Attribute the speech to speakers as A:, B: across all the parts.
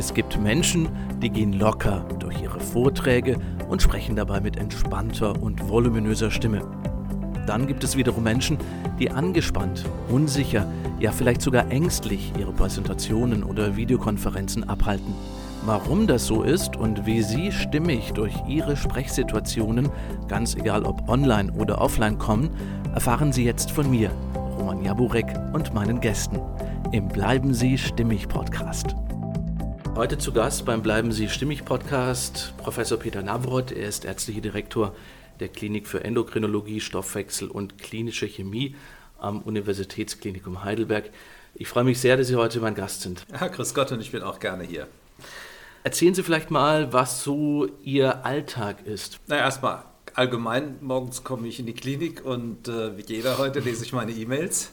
A: Es gibt Menschen, die gehen locker durch ihre Vorträge und sprechen dabei mit entspannter und voluminöser Stimme. Dann gibt es wiederum Menschen, die angespannt, unsicher, ja vielleicht sogar ängstlich ihre Präsentationen oder Videokonferenzen abhalten. Warum das so ist und wie Sie stimmig durch Ihre Sprechsituationen, ganz egal ob online oder offline kommen, erfahren Sie jetzt von mir, Roman Jaburek und meinen Gästen im Bleiben Sie Stimmig Podcast. Heute zu Gast beim Bleiben Sie Stimmig Podcast Professor Peter Navroth. Er ist ärztlicher Direktor der Klinik für Endokrinologie, Stoffwechsel und klinische Chemie am Universitätsklinikum Heidelberg. Ich freue mich sehr, dass Sie heute mein Gast sind.
B: Ja, grüß Gott und ich bin auch gerne hier.
A: Erzählen Sie vielleicht mal, was so Ihr Alltag ist.
B: Na, erstmal allgemein, morgens komme ich in die Klinik und äh, wie jeder heute lese ich meine E-Mails.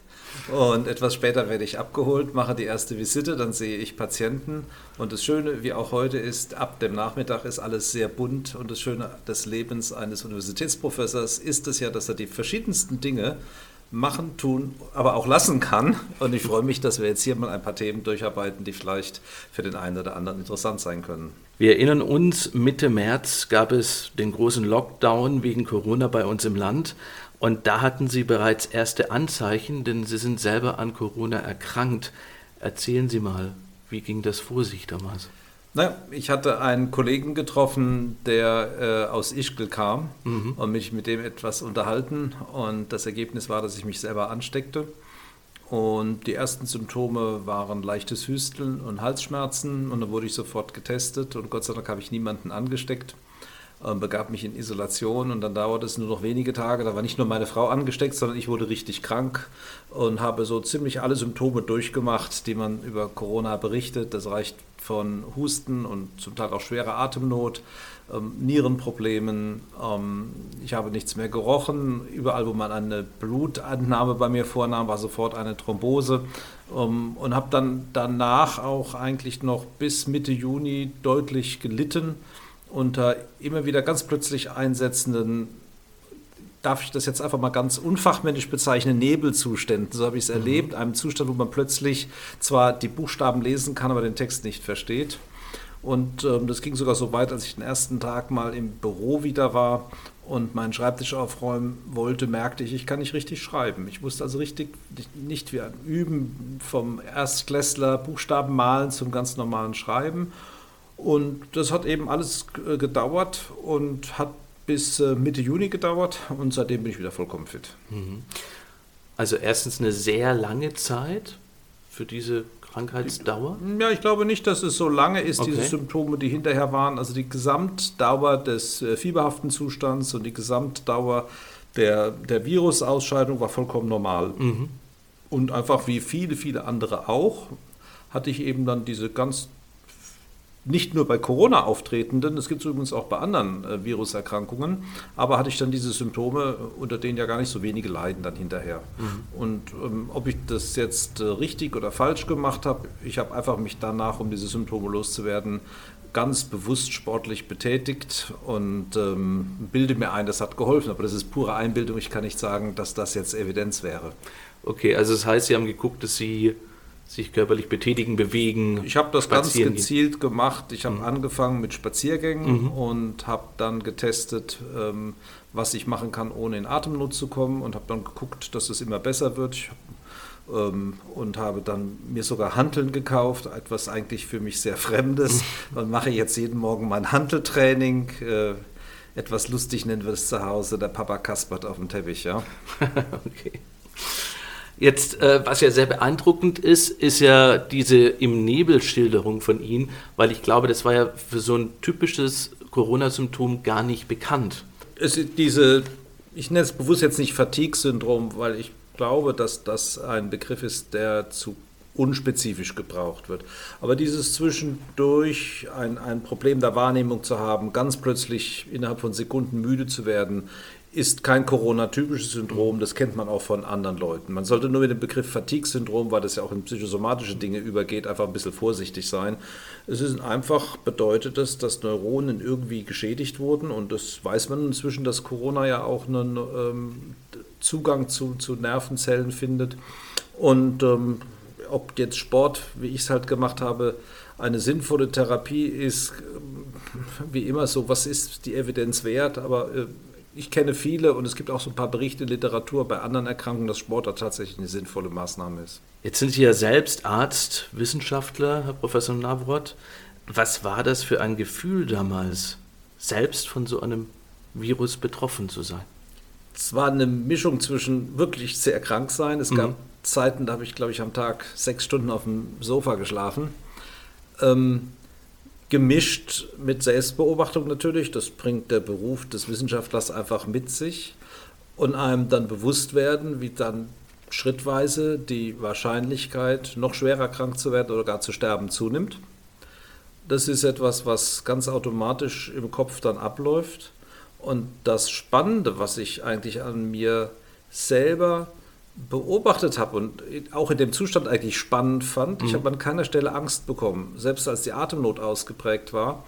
B: Und etwas später werde ich abgeholt, mache die erste Visite, dann sehe ich Patienten. Und das Schöne, wie auch heute ist, ab dem Nachmittag ist alles sehr bunt. Und das Schöne des Lebens eines Universitätsprofessors ist es ja, dass er die verschiedensten Dinge machen, tun, aber auch lassen kann. Und ich freue mich, dass wir jetzt hier mal ein paar Themen durcharbeiten, die vielleicht für den einen oder anderen interessant sein können.
A: Wir erinnern uns, Mitte März gab es den großen Lockdown wegen Corona bei uns im Land. Und da hatten Sie bereits erste Anzeichen, denn Sie sind selber an Corona erkrankt. Erzählen Sie mal, wie ging das vor sich damals?
B: Naja, ich hatte einen Kollegen getroffen, der äh, aus Ischgl kam mhm. und mich mit dem etwas unterhalten. Und das Ergebnis war, dass ich mich selber ansteckte. Und die ersten Symptome waren leichtes Hüsteln und Halsschmerzen. Und dann wurde ich sofort getestet und Gott sei Dank habe ich niemanden angesteckt. Ähm, begab mich in Isolation und dann dauerte es nur noch wenige Tage. Da war nicht nur meine Frau angesteckt, sondern ich wurde richtig krank und habe so ziemlich alle Symptome durchgemacht, die man über Corona berichtet. Das reicht von Husten und zum Teil auch schwerer Atemnot, ähm, Nierenproblemen. Ähm, ich habe nichts mehr gerochen. Überall, wo man eine Blutentnahme bei mir vornahm, war sofort eine Thrombose. Ähm, und habe dann danach auch eigentlich noch bis Mitte Juni deutlich gelitten unter immer wieder ganz plötzlich einsetzenden, darf ich das jetzt einfach mal ganz unfachmännisch bezeichnen, Nebelzuständen. So habe ich es mhm. erlebt, einem Zustand, wo man plötzlich zwar die Buchstaben lesen kann, aber den Text nicht versteht. Und ähm, das ging sogar so weit, als ich den ersten Tag mal im Büro wieder war und meinen Schreibtisch aufräumen wollte, merkte ich, ich kann nicht richtig schreiben. Ich wusste also richtig nicht wie ein Üben vom Erstklässler Buchstaben malen zum ganz normalen Schreiben. Und das hat eben alles äh, gedauert und hat bis äh, Mitte Juni gedauert und seitdem bin ich wieder vollkommen fit. Mhm.
A: Also erstens eine sehr lange Zeit für diese Krankheitsdauer?
B: Ja, ich glaube nicht, dass es so lange ist, okay. diese Symptome, die hinterher waren. Also die Gesamtdauer des äh, fieberhaften Zustands und die Gesamtdauer der, der Virusausscheidung war vollkommen normal. Mhm. Und einfach wie viele, viele andere auch, hatte ich eben dann diese ganz nicht nur bei Corona auftretenden, es gibt es übrigens auch bei anderen äh, Viruserkrankungen, aber hatte ich dann diese Symptome, unter denen ja gar nicht so wenige leiden dann hinterher. Mhm. Und ähm, ob ich das jetzt äh, richtig oder falsch gemacht habe, ich habe einfach mich danach, um diese Symptome loszuwerden, ganz bewusst sportlich betätigt und ähm, bilde mir ein, das hat geholfen. Aber das ist pure Einbildung. Ich kann nicht sagen, dass das jetzt Evidenz wäre.
A: Okay, also das heißt, Sie haben geguckt, dass Sie sich körperlich betätigen, bewegen.
B: Ich habe das ganz gezielt gehen. gemacht. Ich habe mhm. angefangen mit Spaziergängen mhm. und habe dann getestet, ähm, was ich machen kann, ohne in Atemnot zu kommen und habe dann geguckt, dass es immer besser wird. Ich, ähm, und habe dann mir sogar Hanteln gekauft, etwas eigentlich für mich sehr Fremdes. Dann mache ich jetzt jeden Morgen mein Hanteltraining. Äh, etwas lustig nennen wir es zu Hause, der Papa kaspert auf dem Teppich, ja.
A: okay. Jetzt, äh, was ja sehr beeindruckend ist, ist ja diese im Nebel Schilderung von Ihnen, weil ich glaube, das war ja für so ein typisches Corona-Symptom gar nicht bekannt.
B: Es ist diese, ich nenne es bewusst jetzt nicht Fatigue-Syndrom, weil ich glaube, dass das ein Begriff ist, der zu unspezifisch gebraucht wird. Aber dieses zwischendurch ein, ein Problem der Wahrnehmung zu haben, ganz plötzlich innerhalb von Sekunden müde zu werden, ist kein Corona-typisches Syndrom, das kennt man auch von anderen Leuten. Man sollte nur mit dem Begriff Fatigue-Syndrom, weil das ja auch in psychosomatische Dinge übergeht, einfach ein bisschen vorsichtig sein. Es ist einfach, bedeutet es, dass Neuronen irgendwie geschädigt wurden und das weiß man inzwischen, dass Corona ja auch einen ähm, Zugang zu, zu Nervenzellen findet. Und ähm, ob jetzt Sport, wie ich es halt gemacht habe, eine sinnvolle Therapie ist, wie immer so, was ist die Evidenz wert, aber äh, ich kenne viele und es gibt auch so ein paar Berichte in Literatur bei anderen Erkrankungen, dass Sport da tatsächlich eine sinnvolle Maßnahme ist.
A: Jetzt sind Sie ja selbst Arzt, Wissenschaftler, Herr Professor Navrot. Was war das für ein Gefühl damals, selbst von so einem Virus betroffen zu sein?
B: Es war eine Mischung zwischen wirklich sehr krank sein. Es mhm. gab Zeiten, da habe ich, glaube ich, am Tag sechs Stunden auf dem Sofa geschlafen. Ähm, gemischt mit Selbstbeobachtung natürlich. Das bringt der Beruf des Wissenschaftlers einfach mit sich. Und einem dann bewusst werden, wie dann schrittweise die Wahrscheinlichkeit, noch schwerer krank zu werden oder gar zu sterben, zunimmt. Das ist etwas, was ganz automatisch im Kopf dann abläuft. Und das Spannende, was ich eigentlich an mir selber beobachtet habe und auch in dem Zustand eigentlich spannend fand, mhm. ich habe an keiner Stelle Angst bekommen, selbst als die Atemnot ausgeprägt war.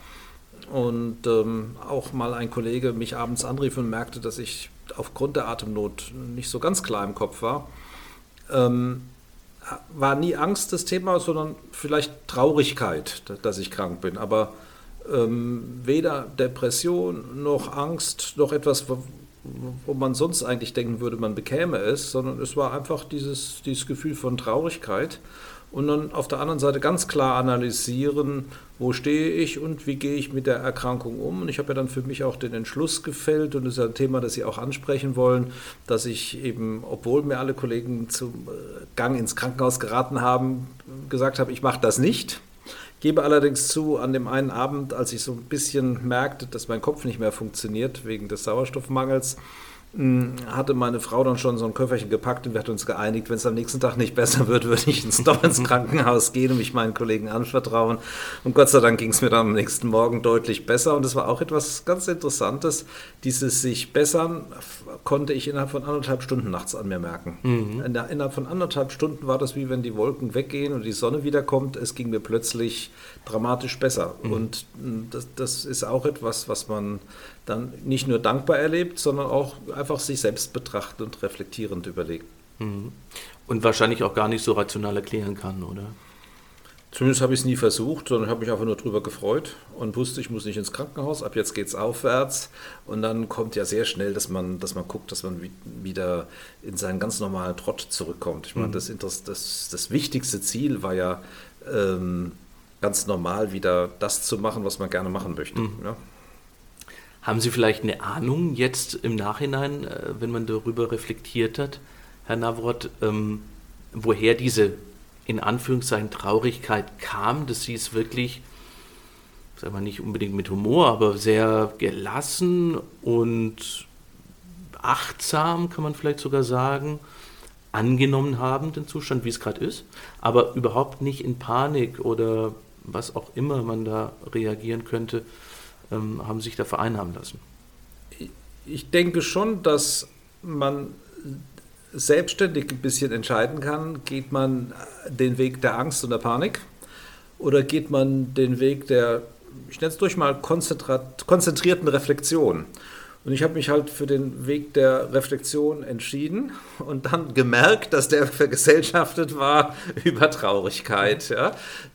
B: Und ähm, auch mal ein Kollege mich abends anrief und merkte, dass ich aufgrund der Atemnot nicht so ganz klar im Kopf war. Ähm, war nie Angst das Thema, sondern vielleicht Traurigkeit, dass ich krank bin. Aber ähm, weder Depression noch Angst noch etwas, wo man sonst eigentlich denken würde, man bekäme es, sondern es war einfach dieses, dieses Gefühl von Traurigkeit und dann auf der anderen Seite ganz klar analysieren, wo stehe ich und wie gehe ich mit der Erkrankung um. Und ich habe ja dann für mich auch den Entschluss gefällt und das ist ein Thema, das Sie auch ansprechen wollen, dass ich eben, obwohl mir alle Kollegen zum äh, Gang ins Krankenhaus geraten haben, gesagt habe, ich mache das nicht. Gebe allerdings zu, an dem einen Abend, als ich so ein bisschen merkte, dass mein Kopf nicht mehr funktioniert wegen des Sauerstoffmangels, hatte meine Frau dann schon so ein Köfferchen gepackt und wir hatten uns geeinigt, wenn es am nächsten Tag nicht besser wird, würde ich ins, doch ins Krankenhaus gehen und mich meinen Kollegen anvertrauen. Und Gott sei Dank ging es mir dann am nächsten Morgen deutlich besser. Und es war auch etwas ganz Interessantes. Dieses sich bessern konnte ich innerhalb von anderthalb Stunden nachts an mir merken. Mhm. Innerhalb von anderthalb Stunden war das wie wenn die Wolken weggehen und die Sonne wiederkommt. Es ging mir plötzlich dramatisch besser. Mhm. Und hm, das, das ist auch etwas, was man dann nicht nur dankbar erlebt, sondern auch einfach sich selbst betrachtet und reflektierend überlegt.
A: Mhm. Und wahrscheinlich auch gar nicht so rational erklären kann, oder?
B: Zumindest habe ich es nie versucht, sondern habe mich einfach nur darüber gefreut und wusste, ich muss nicht ins Krankenhaus, ab jetzt geht es aufwärts. Und dann kommt ja sehr schnell, dass man, dass man guckt, dass man wieder in seinen ganz normalen Trott zurückkommt. Ich meine, mhm. das, das, das wichtigste Ziel war ja ähm, ganz normal wieder das zu machen, was man gerne machen möchte. Mhm. Ja?
A: Haben Sie vielleicht eine Ahnung jetzt im Nachhinein, äh, wenn man darüber reflektiert hat, Herr Navrot, ähm, woher diese in Anführungszeichen Traurigkeit kam, dass Sie es wirklich, sagen wir nicht unbedingt mit Humor, aber sehr gelassen und achtsam, kann man vielleicht sogar sagen, angenommen haben, den Zustand, wie es gerade ist, aber überhaupt nicht in Panik oder was auch immer man da reagieren könnte, ähm, haben sich da vereinnahmen lassen?
B: Ich denke schon, dass man selbstständig ein bisschen entscheiden kann, geht man den Weg der Angst und der Panik oder geht man den Weg der, ich nenne es durch mal, konzentrierten Reflexion. Und ich habe mich halt für den Weg der Reflexion entschieden und dann gemerkt, dass der vergesellschaftet war über Traurigkeit. Ja?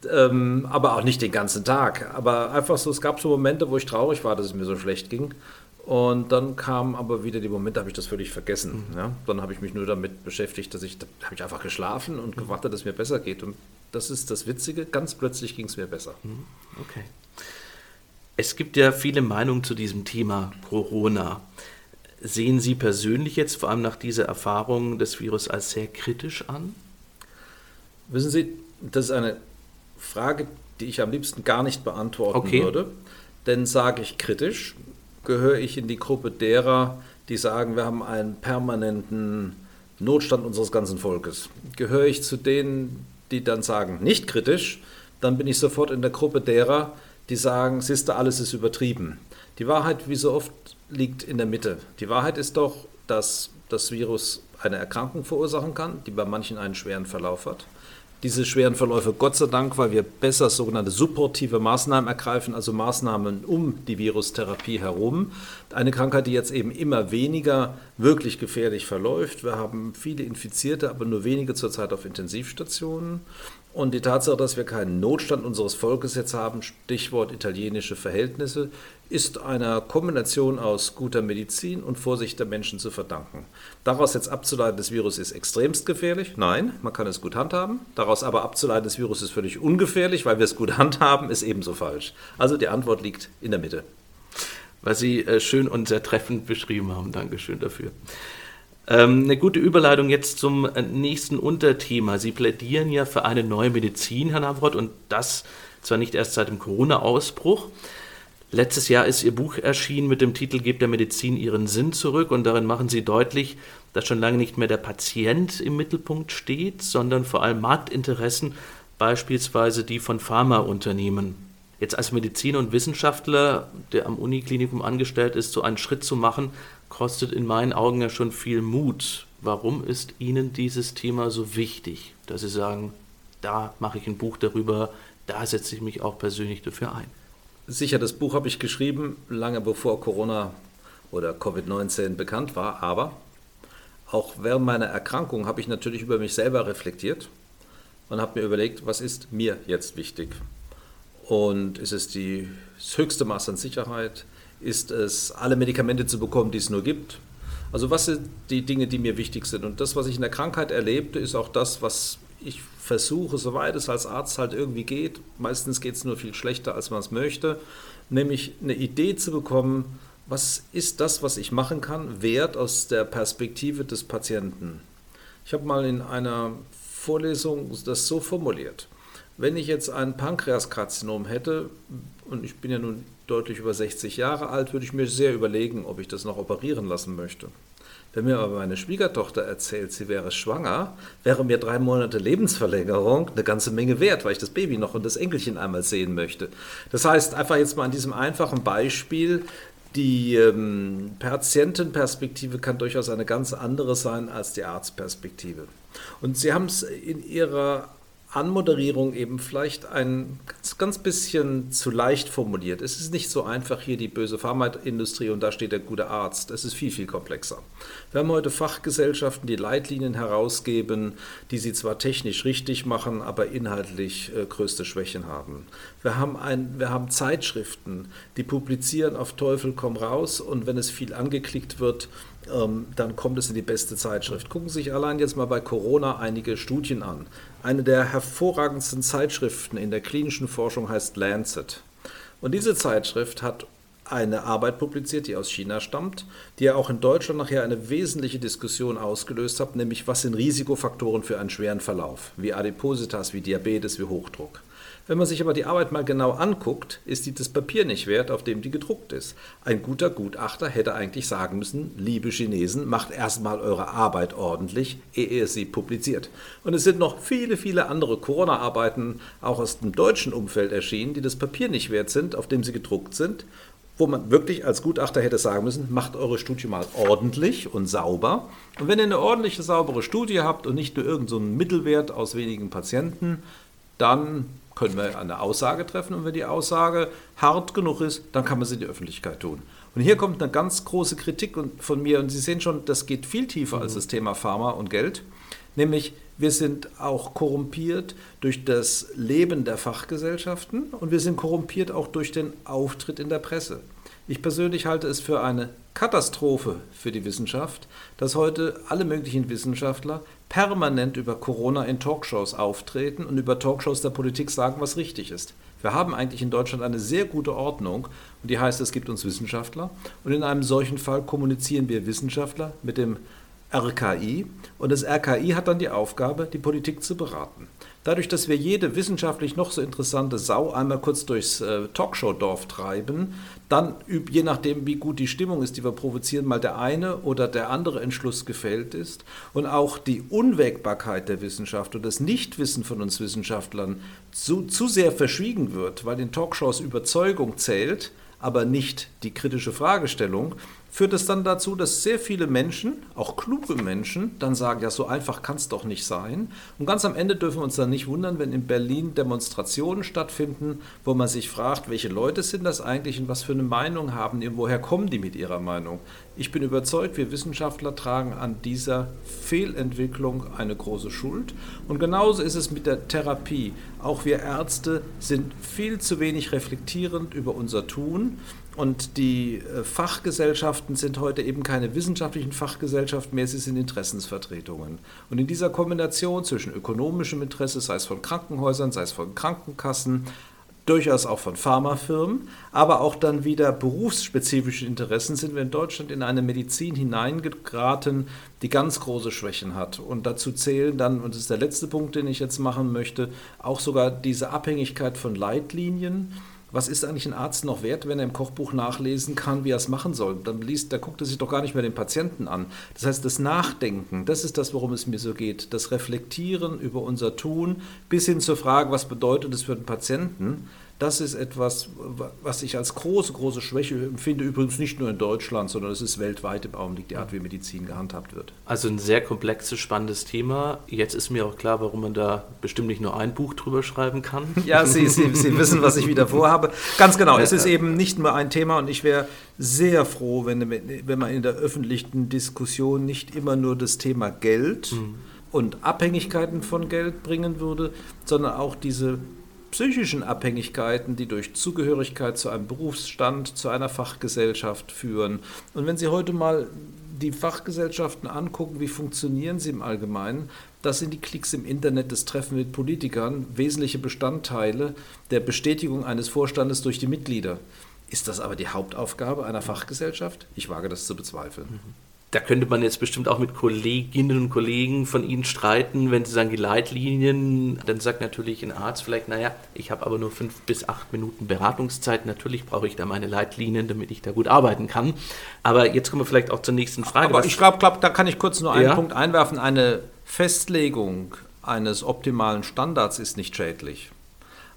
B: Ähm, aber auch nicht den ganzen Tag. Aber einfach so, es gab so Momente, wo ich traurig war, dass es mir so schlecht ging. Und dann kamen aber wieder die Momente, da habe ich das völlig vergessen. Mhm. Ja? Dann habe ich mich nur damit beschäftigt, dass ich, da habe ich einfach geschlafen und gewartet, dass es mir besser geht. Und das ist das Witzige, ganz plötzlich ging es mir besser. Mhm.
A: Okay. Es gibt ja viele Meinungen zu diesem Thema Corona. Sehen Sie persönlich jetzt vor allem nach dieser Erfahrung des Virus als sehr kritisch an?
B: Wissen Sie, das ist eine Frage, die ich am liebsten gar nicht beantworten okay. würde. Denn sage ich kritisch, gehöre ich in die Gruppe derer, die sagen, wir haben einen permanenten Notstand unseres ganzen Volkes. Gehöre ich zu denen, die dann sagen, nicht kritisch, dann bin ich sofort in der Gruppe derer, die sagen, siehste, alles ist übertrieben. Die Wahrheit, wie so oft, liegt in der Mitte. Die Wahrheit ist doch, dass das Virus eine Erkrankung verursachen kann, die bei manchen einen schweren Verlauf hat, diese schweren Verläufe Gott sei Dank, weil wir besser sogenannte supportive Maßnahmen ergreifen, also Maßnahmen um die Virustherapie herum. Eine Krankheit, die jetzt eben immer weniger wirklich gefährlich verläuft. Wir haben viele Infizierte, aber nur wenige zurzeit auf Intensivstationen. Und die Tatsache, dass wir keinen Notstand unseres Volkes jetzt haben, Stichwort italienische Verhältnisse, ist einer Kombination aus guter Medizin und Vorsicht der Menschen zu verdanken. Daraus jetzt abzuleiten, das Virus ist extremst gefährlich, nein, man kann es gut handhaben. Daraus aber abzuleiten, das Virus ist völlig ungefährlich, weil wir es gut handhaben, ist ebenso falsch. Also die Antwort liegt in der Mitte.
A: Was Sie äh, schön und sehr treffend beschrieben haben. Dankeschön dafür. Ähm, eine gute Überleitung jetzt zum äh, nächsten Unterthema. Sie plädieren ja für eine neue Medizin, Herr Navrat, und das zwar nicht erst seit dem Corona-Ausbruch. Letztes Jahr ist Ihr Buch erschienen mit dem Titel Gebt der Medizin ihren Sinn zurück und darin machen Sie deutlich, dass schon lange nicht mehr der Patient im Mittelpunkt steht, sondern vor allem Marktinteressen, beispielsweise die von Pharmaunternehmen. Jetzt als Mediziner und Wissenschaftler, der am Uniklinikum angestellt ist, so einen Schritt zu machen, kostet in meinen Augen ja schon viel Mut. Warum ist Ihnen dieses Thema so wichtig, dass Sie sagen, da mache ich ein Buch darüber, da setze ich mich auch persönlich dafür ein?
B: Sicher, das Buch habe ich geschrieben, lange bevor Corona oder Covid-19 bekannt war, aber auch während meiner Erkrankung habe ich natürlich über mich selber reflektiert und habe mir überlegt, was ist mir jetzt wichtig? Und ist es die, höchste Maß an Sicherheit? Ist es, alle Medikamente zu bekommen, die es nur gibt? Also was sind die Dinge, die mir wichtig sind? Und das, was ich in der Krankheit erlebte, ist auch das, was ich versuche, soweit es als Arzt halt irgendwie geht, meistens geht es nur viel schlechter, als man es möchte, nämlich eine Idee zu bekommen, was ist das, was ich machen kann, wert aus der Perspektive des Patienten. Ich habe mal in einer Vorlesung das so formuliert. Wenn ich jetzt ein Pankreaskarzinom hätte, und ich bin ja nun deutlich über 60 Jahre alt, würde ich mir sehr überlegen, ob ich das noch operieren lassen möchte. Wenn mir aber meine Schwiegertochter erzählt, sie wäre schwanger, wäre mir drei Monate Lebensverlängerung eine ganze Menge wert, weil ich das Baby noch und das Enkelchen einmal sehen möchte. Das heißt, einfach jetzt mal an diesem einfachen Beispiel, die ähm, Patientenperspektive kann durchaus eine ganz andere sein als die Arztperspektive. Und Sie haben es in Ihrer Anmoderierung eben vielleicht ein ganz, ganz bisschen zu leicht formuliert. Es ist nicht so einfach hier die böse Pharmaindustrie und da steht der gute Arzt. Es ist viel, viel komplexer. Wir haben heute Fachgesellschaften, die Leitlinien herausgeben, die sie zwar technisch richtig machen, aber inhaltlich äh, größte Schwächen haben. Wir haben, ein, wir haben Zeitschriften, die publizieren auf Teufel komm raus und wenn es viel angeklickt wird, ähm, dann kommt es in die beste Zeitschrift. Gucken Sie sich allein jetzt mal bei Corona einige Studien an. Eine der hervorragendsten Zeitschriften in der klinischen Forschung heißt Lancet. Und diese Zeitschrift hat eine Arbeit publiziert, die aus China stammt, die ja auch in Deutschland nachher eine wesentliche Diskussion ausgelöst hat, nämlich was sind Risikofaktoren für einen schweren Verlauf, wie Adipositas, wie Diabetes, wie Hochdruck. Wenn man sich aber die Arbeit mal genau anguckt, ist die das Papier nicht wert, auf dem die gedruckt ist. Ein guter Gutachter hätte eigentlich sagen müssen, liebe Chinesen, macht erstmal eure Arbeit ordentlich, ehe ihr sie publiziert. Und es sind noch viele, viele andere Corona-Arbeiten auch aus dem deutschen Umfeld erschienen, die das Papier nicht wert sind, auf dem sie gedruckt sind wo man wirklich als Gutachter hätte sagen müssen, macht eure Studie mal ordentlich und sauber. Und wenn ihr eine ordentliche, saubere Studie habt und nicht nur irgendeinen so Mittelwert aus wenigen Patienten, dann können wir eine Aussage treffen und wenn die Aussage hart genug ist, dann kann man sie in die Öffentlichkeit tun. Und hier kommt eine ganz große Kritik von mir und Sie sehen schon, das geht viel tiefer als das Thema Pharma und Geld, nämlich wir sind auch korrumpiert durch das Leben der Fachgesellschaften und wir sind korrumpiert auch durch den Auftritt in der Presse. Ich persönlich halte es für eine Katastrophe für die Wissenschaft, dass heute alle möglichen Wissenschaftler permanent über Corona in Talkshows auftreten und über Talkshows der Politik sagen, was richtig ist. Wir haben eigentlich in Deutschland eine sehr gute Ordnung und die heißt, es gibt uns Wissenschaftler und in einem solchen Fall kommunizieren wir Wissenschaftler mit dem RKI und das RKI hat dann die Aufgabe, die Politik zu beraten. Dadurch, dass wir jede wissenschaftlich noch so interessante Sau einmal kurz durchs äh, Talkshow-Dorf treiben, dann, je nachdem, wie gut die Stimmung ist, die wir provozieren, mal der eine oder der andere Entschluss gefällt ist. Und auch die Unwägbarkeit der Wissenschaft und das Nichtwissen von uns Wissenschaftlern zu, zu sehr verschwiegen wird, weil in Talkshows Überzeugung zählt, aber nicht die kritische Fragestellung, führt es dann dazu, dass sehr viele Menschen, auch kluge Menschen, dann sagen, ja, so einfach kann es doch nicht sein. Und ganz am Ende dürfen wir uns dann nicht wundern, wenn in Berlin Demonstrationen stattfinden, wo man sich fragt, welche Leute sind das eigentlich und was für eine Meinung haben die und woher kommen die mit ihrer Meinung. Ich bin überzeugt, wir Wissenschaftler tragen an dieser Fehlentwicklung eine große Schuld. Und genauso ist es mit der Therapie. Auch wir Ärzte sind viel zu wenig reflektierend über unser Tun. Und die äh, Fachgesellschaften sind heute eben keine wissenschaftlichen Fachgesellschaften mehr, sie sind Interessensvertretungen. Und in dieser Kombination zwischen ökonomischem Interesse, sei es von Krankenhäusern, sei es von Krankenkassen, durchaus auch von Pharmafirmen, aber auch dann wieder berufsspezifische Interessen sind wir in Deutschland in eine Medizin hineingeraten, die ganz große Schwächen hat. Und dazu zählen dann, und das ist der letzte Punkt, den ich jetzt machen möchte, auch sogar diese Abhängigkeit von Leitlinien was ist eigentlich ein Arzt noch wert, wenn er im Kochbuch nachlesen kann, wie er es machen soll? Dann liest, da guckt er sich doch gar nicht mehr den Patienten an. Das heißt, das Nachdenken, das ist das, worum es mir so geht. Das Reflektieren über unser Tun bis hin zur Frage, was bedeutet es für den Patienten? Das ist etwas, was ich als große, große Schwäche empfinde, übrigens nicht nur in Deutschland, sondern es ist weltweit im Augenblick die Art, wie Medizin gehandhabt wird.
A: Also ein sehr komplexes, spannendes Thema. Jetzt ist mir auch klar, warum man da bestimmt nicht nur ein Buch drüber schreiben kann.
B: Ja, Sie, Sie, Sie wissen, was ich wieder vorhabe. Ganz genau, es ist eben nicht nur ein Thema und ich wäre sehr froh, wenn, wenn man in der öffentlichen Diskussion nicht immer nur das Thema Geld mhm. und Abhängigkeiten von Geld bringen würde, sondern auch diese psychischen Abhängigkeiten, die durch Zugehörigkeit zu einem Berufsstand, zu einer Fachgesellschaft führen. Und wenn Sie heute mal die Fachgesellschaften angucken, wie funktionieren sie im Allgemeinen, das sind die Klicks im Internet, das Treffen mit Politikern, wesentliche Bestandteile der Bestätigung eines Vorstandes durch die Mitglieder. Ist das aber die Hauptaufgabe einer Fachgesellschaft? Ich wage das zu bezweifeln. Mhm
A: da könnte man jetzt bestimmt auch mit Kolleginnen und Kollegen von Ihnen streiten, wenn Sie sagen, die Leitlinien, dann sagt natürlich ein Arzt vielleicht, naja, ich habe aber nur fünf bis acht Minuten Beratungszeit, natürlich brauche ich da meine Leitlinien, damit ich da gut arbeiten kann. Aber jetzt kommen wir vielleicht auch zur nächsten Frage.
B: Aber ich glaube, glaub, da kann ich kurz nur einen ja? Punkt einwerfen. Eine Festlegung eines optimalen Standards ist nicht schädlich.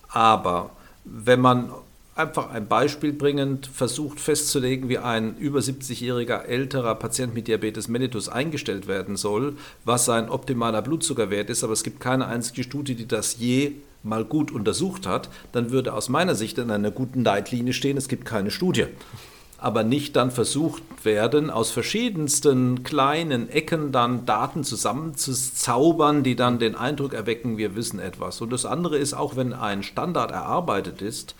B: Aber wenn man einfach ein Beispiel bringend versucht festzulegen, wie ein über 70-jähriger älterer Patient mit Diabetes mellitus eingestellt werden soll, was sein optimaler Blutzuckerwert ist, aber es gibt keine einzige Studie, die das je mal gut untersucht hat, dann würde aus meiner Sicht in einer guten Leitlinie stehen, es gibt keine Studie. Aber nicht dann versucht werden, aus verschiedensten kleinen Ecken dann Daten zusammenzuzaubern, die dann den Eindruck erwecken, wir wissen etwas. Und das andere ist, auch wenn ein Standard erarbeitet ist,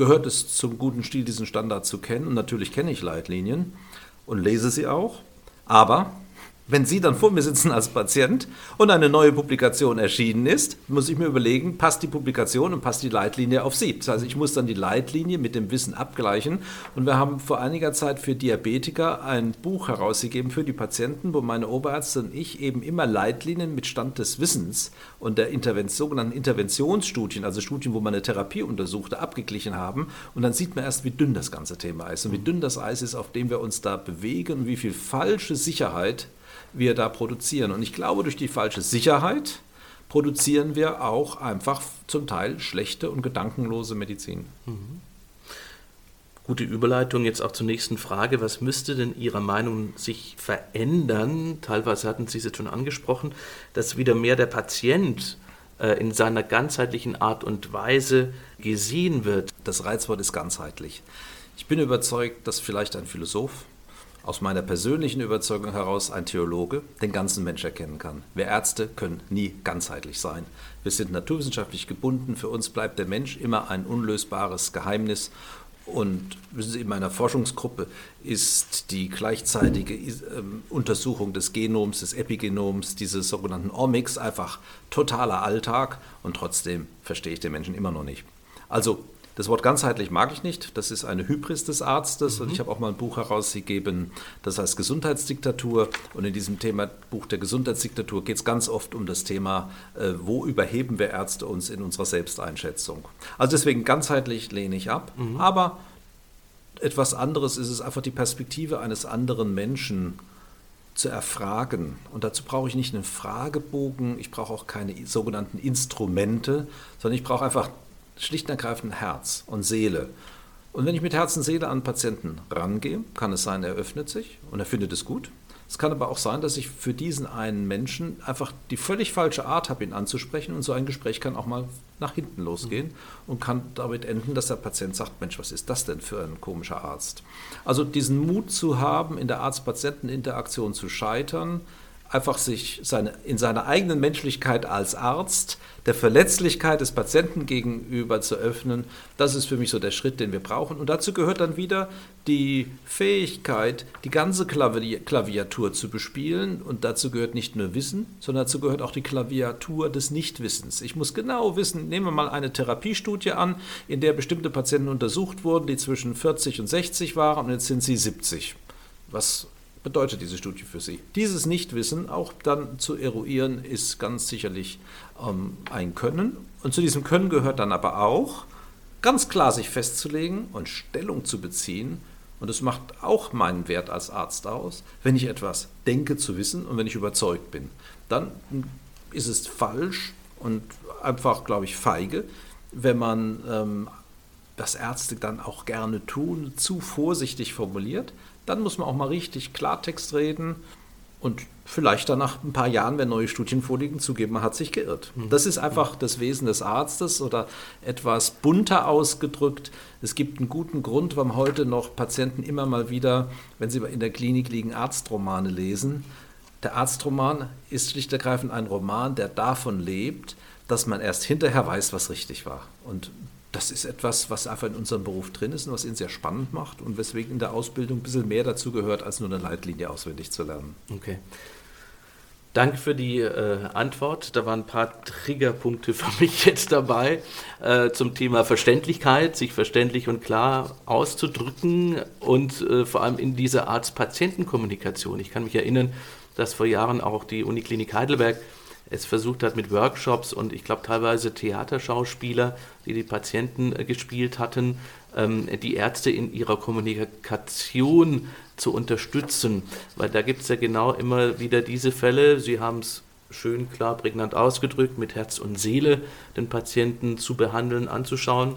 B: gehört es zum guten Stil, diesen Standard zu kennen. Und natürlich kenne ich Leitlinien und lese sie auch. Aber wenn Sie dann vor mir sitzen als Patient und eine neue Publikation erschienen ist, muss ich mir überlegen, passt die Publikation und passt die Leitlinie auf Sie. Das heißt, ich muss dann die Leitlinie mit dem Wissen abgleichen. Und wir haben vor einiger Zeit für Diabetiker ein Buch herausgegeben für die Patienten, wo meine Oberärzte und ich eben immer Leitlinien mit Stand des Wissens und der Intervention, sogenannten Interventionsstudien, also Studien, wo man eine Therapie untersuchte, abgeglichen haben. Und dann sieht man erst, wie dünn das ganze Thema ist und wie dünn das Eis ist, auf dem wir uns da bewegen und wie viel falsche Sicherheit wir da produzieren. Und ich glaube, durch die falsche Sicherheit produzieren wir auch einfach zum Teil schlechte und gedankenlose Medizin. Mhm.
A: Gute Überleitung jetzt auch zur nächsten Frage. Was müsste denn Ihrer Meinung sich verändern? Teilweise hatten Sie es jetzt schon angesprochen, dass wieder mehr der Patient äh, in seiner ganzheitlichen Art und Weise gesehen wird.
B: Das Reizwort ist ganzheitlich. Ich bin überzeugt, dass vielleicht ein Philosoph, aus meiner persönlichen Überzeugung heraus ein Theologe den ganzen Mensch erkennen kann. Wir Ärzte können nie ganzheitlich sein. Wir sind naturwissenschaftlich gebunden. Für uns bleibt der Mensch immer ein unlösbares Geheimnis. Und wissen Sie, in meiner Forschungsgruppe ist die gleichzeitige ähm, Untersuchung des Genoms, des Epigenoms, dieses sogenannten Omics einfach totaler Alltag und trotzdem verstehe ich den Menschen immer noch nicht. Also das Wort ganzheitlich mag ich nicht. Das ist eine Hybris des Arztes. Mhm. Und ich habe auch mal ein Buch herausgegeben, das heißt Gesundheitsdiktatur. Und in diesem Thema Buch der Gesundheitsdiktatur geht es ganz oft um das Thema, äh, wo überheben wir Ärzte uns in unserer Selbsteinschätzung. Also deswegen ganzheitlich lehne ich ab. Mhm. Aber etwas anderes ist es einfach die Perspektive eines anderen Menschen zu erfragen. Und dazu brauche ich nicht einen Fragebogen, ich brauche auch keine sogenannten Instrumente, sondern ich brauche einfach schlicht und ergreifend Herz und Seele. Und wenn ich mit Herz und Seele an Patienten rangehe, kann es sein, er öffnet sich und er findet es gut. Es kann aber auch sein, dass ich für diesen einen Menschen einfach die völlig falsche Art habe, ihn anzusprechen und so ein Gespräch kann auch mal nach hinten losgehen mhm. und kann damit enden, dass der Patient sagt, Mensch, was ist das denn für ein komischer Arzt? Also diesen Mut zu haben, in der Arzt-Patienten-Interaktion zu scheitern, einfach sich seine, in seiner eigenen Menschlichkeit als Arzt der Verletzlichkeit des Patienten gegenüber zu öffnen, das ist für mich so der Schritt, den wir brauchen. Und dazu gehört dann wieder die Fähigkeit, die ganze Klaviatur zu bespielen. Und dazu gehört nicht nur Wissen, sondern dazu gehört auch die Klaviatur des Nichtwissens. Ich muss genau wissen, nehmen wir mal eine Therapiestudie an, in der bestimmte Patienten untersucht wurden, die zwischen 40 und 60 waren und jetzt sind sie 70. Was bedeutet diese Studie für Sie? Dieses Nichtwissen auch dann zu eruieren, ist ganz sicherlich ähm, ein Können. Und zu diesem Können gehört dann aber auch, ganz klar sich festzulegen und Stellung zu beziehen. Und das macht auch meinen Wert als Arzt aus, wenn ich etwas denke zu wissen und wenn ich überzeugt bin. Dann ist es falsch und einfach, glaube ich, feige, wenn man ähm, das Ärzte dann auch gerne tun, zu vorsichtig formuliert dann muss man auch mal richtig Klartext reden und vielleicht dann nach ein paar Jahren, wenn neue Studien vorliegen, zugeben, man hat sich geirrt. Mhm. Das ist einfach das Wesen des Arztes oder etwas bunter ausgedrückt. Es gibt einen guten Grund, warum heute noch Patienten immer mal wieder, wenn sie in der Klinik liegen, Arztromane lesen. Der Arztroman ist schlicht und ergreifend ein Roman, der davon lebt, dass man erst hinterher weiß, was richtig war. Und das ist etwas, was einfach in unserem Beruf drin ist und was ihn sehr spannend macht und weswegen in der Ausbildung ein bisschen mehr dazu gehört, als nur eine Leitlinie auswendig zu lernen.
A: Okay. Danke für die äh, Antwort. Da waren ein paar Triggerpunkte für mich jetzt dabei äh, zum Thema Verständlichkeit, sich verständlich und klar auszudrücken und äh, vor allem in dieser Arzt-Patienten-Kommunikation. Ich kann mich erinnern, dass vor Jahren auch die Uniklinik Heidelberg es versucht hat mit Workshops und ich glaube teilweise Theaterschauspieler, die die Patienten äh, gespielt hatten, ähm, die Ärzte in ihrer Kommunikation zu unterstützen. Weil da gibt es ja genau immer wieder diese Fälle, Sie haben es schön klar, prägnant ausgedrückt, mit Herz und Seele den Patienten zu behandeln, anzuschauen.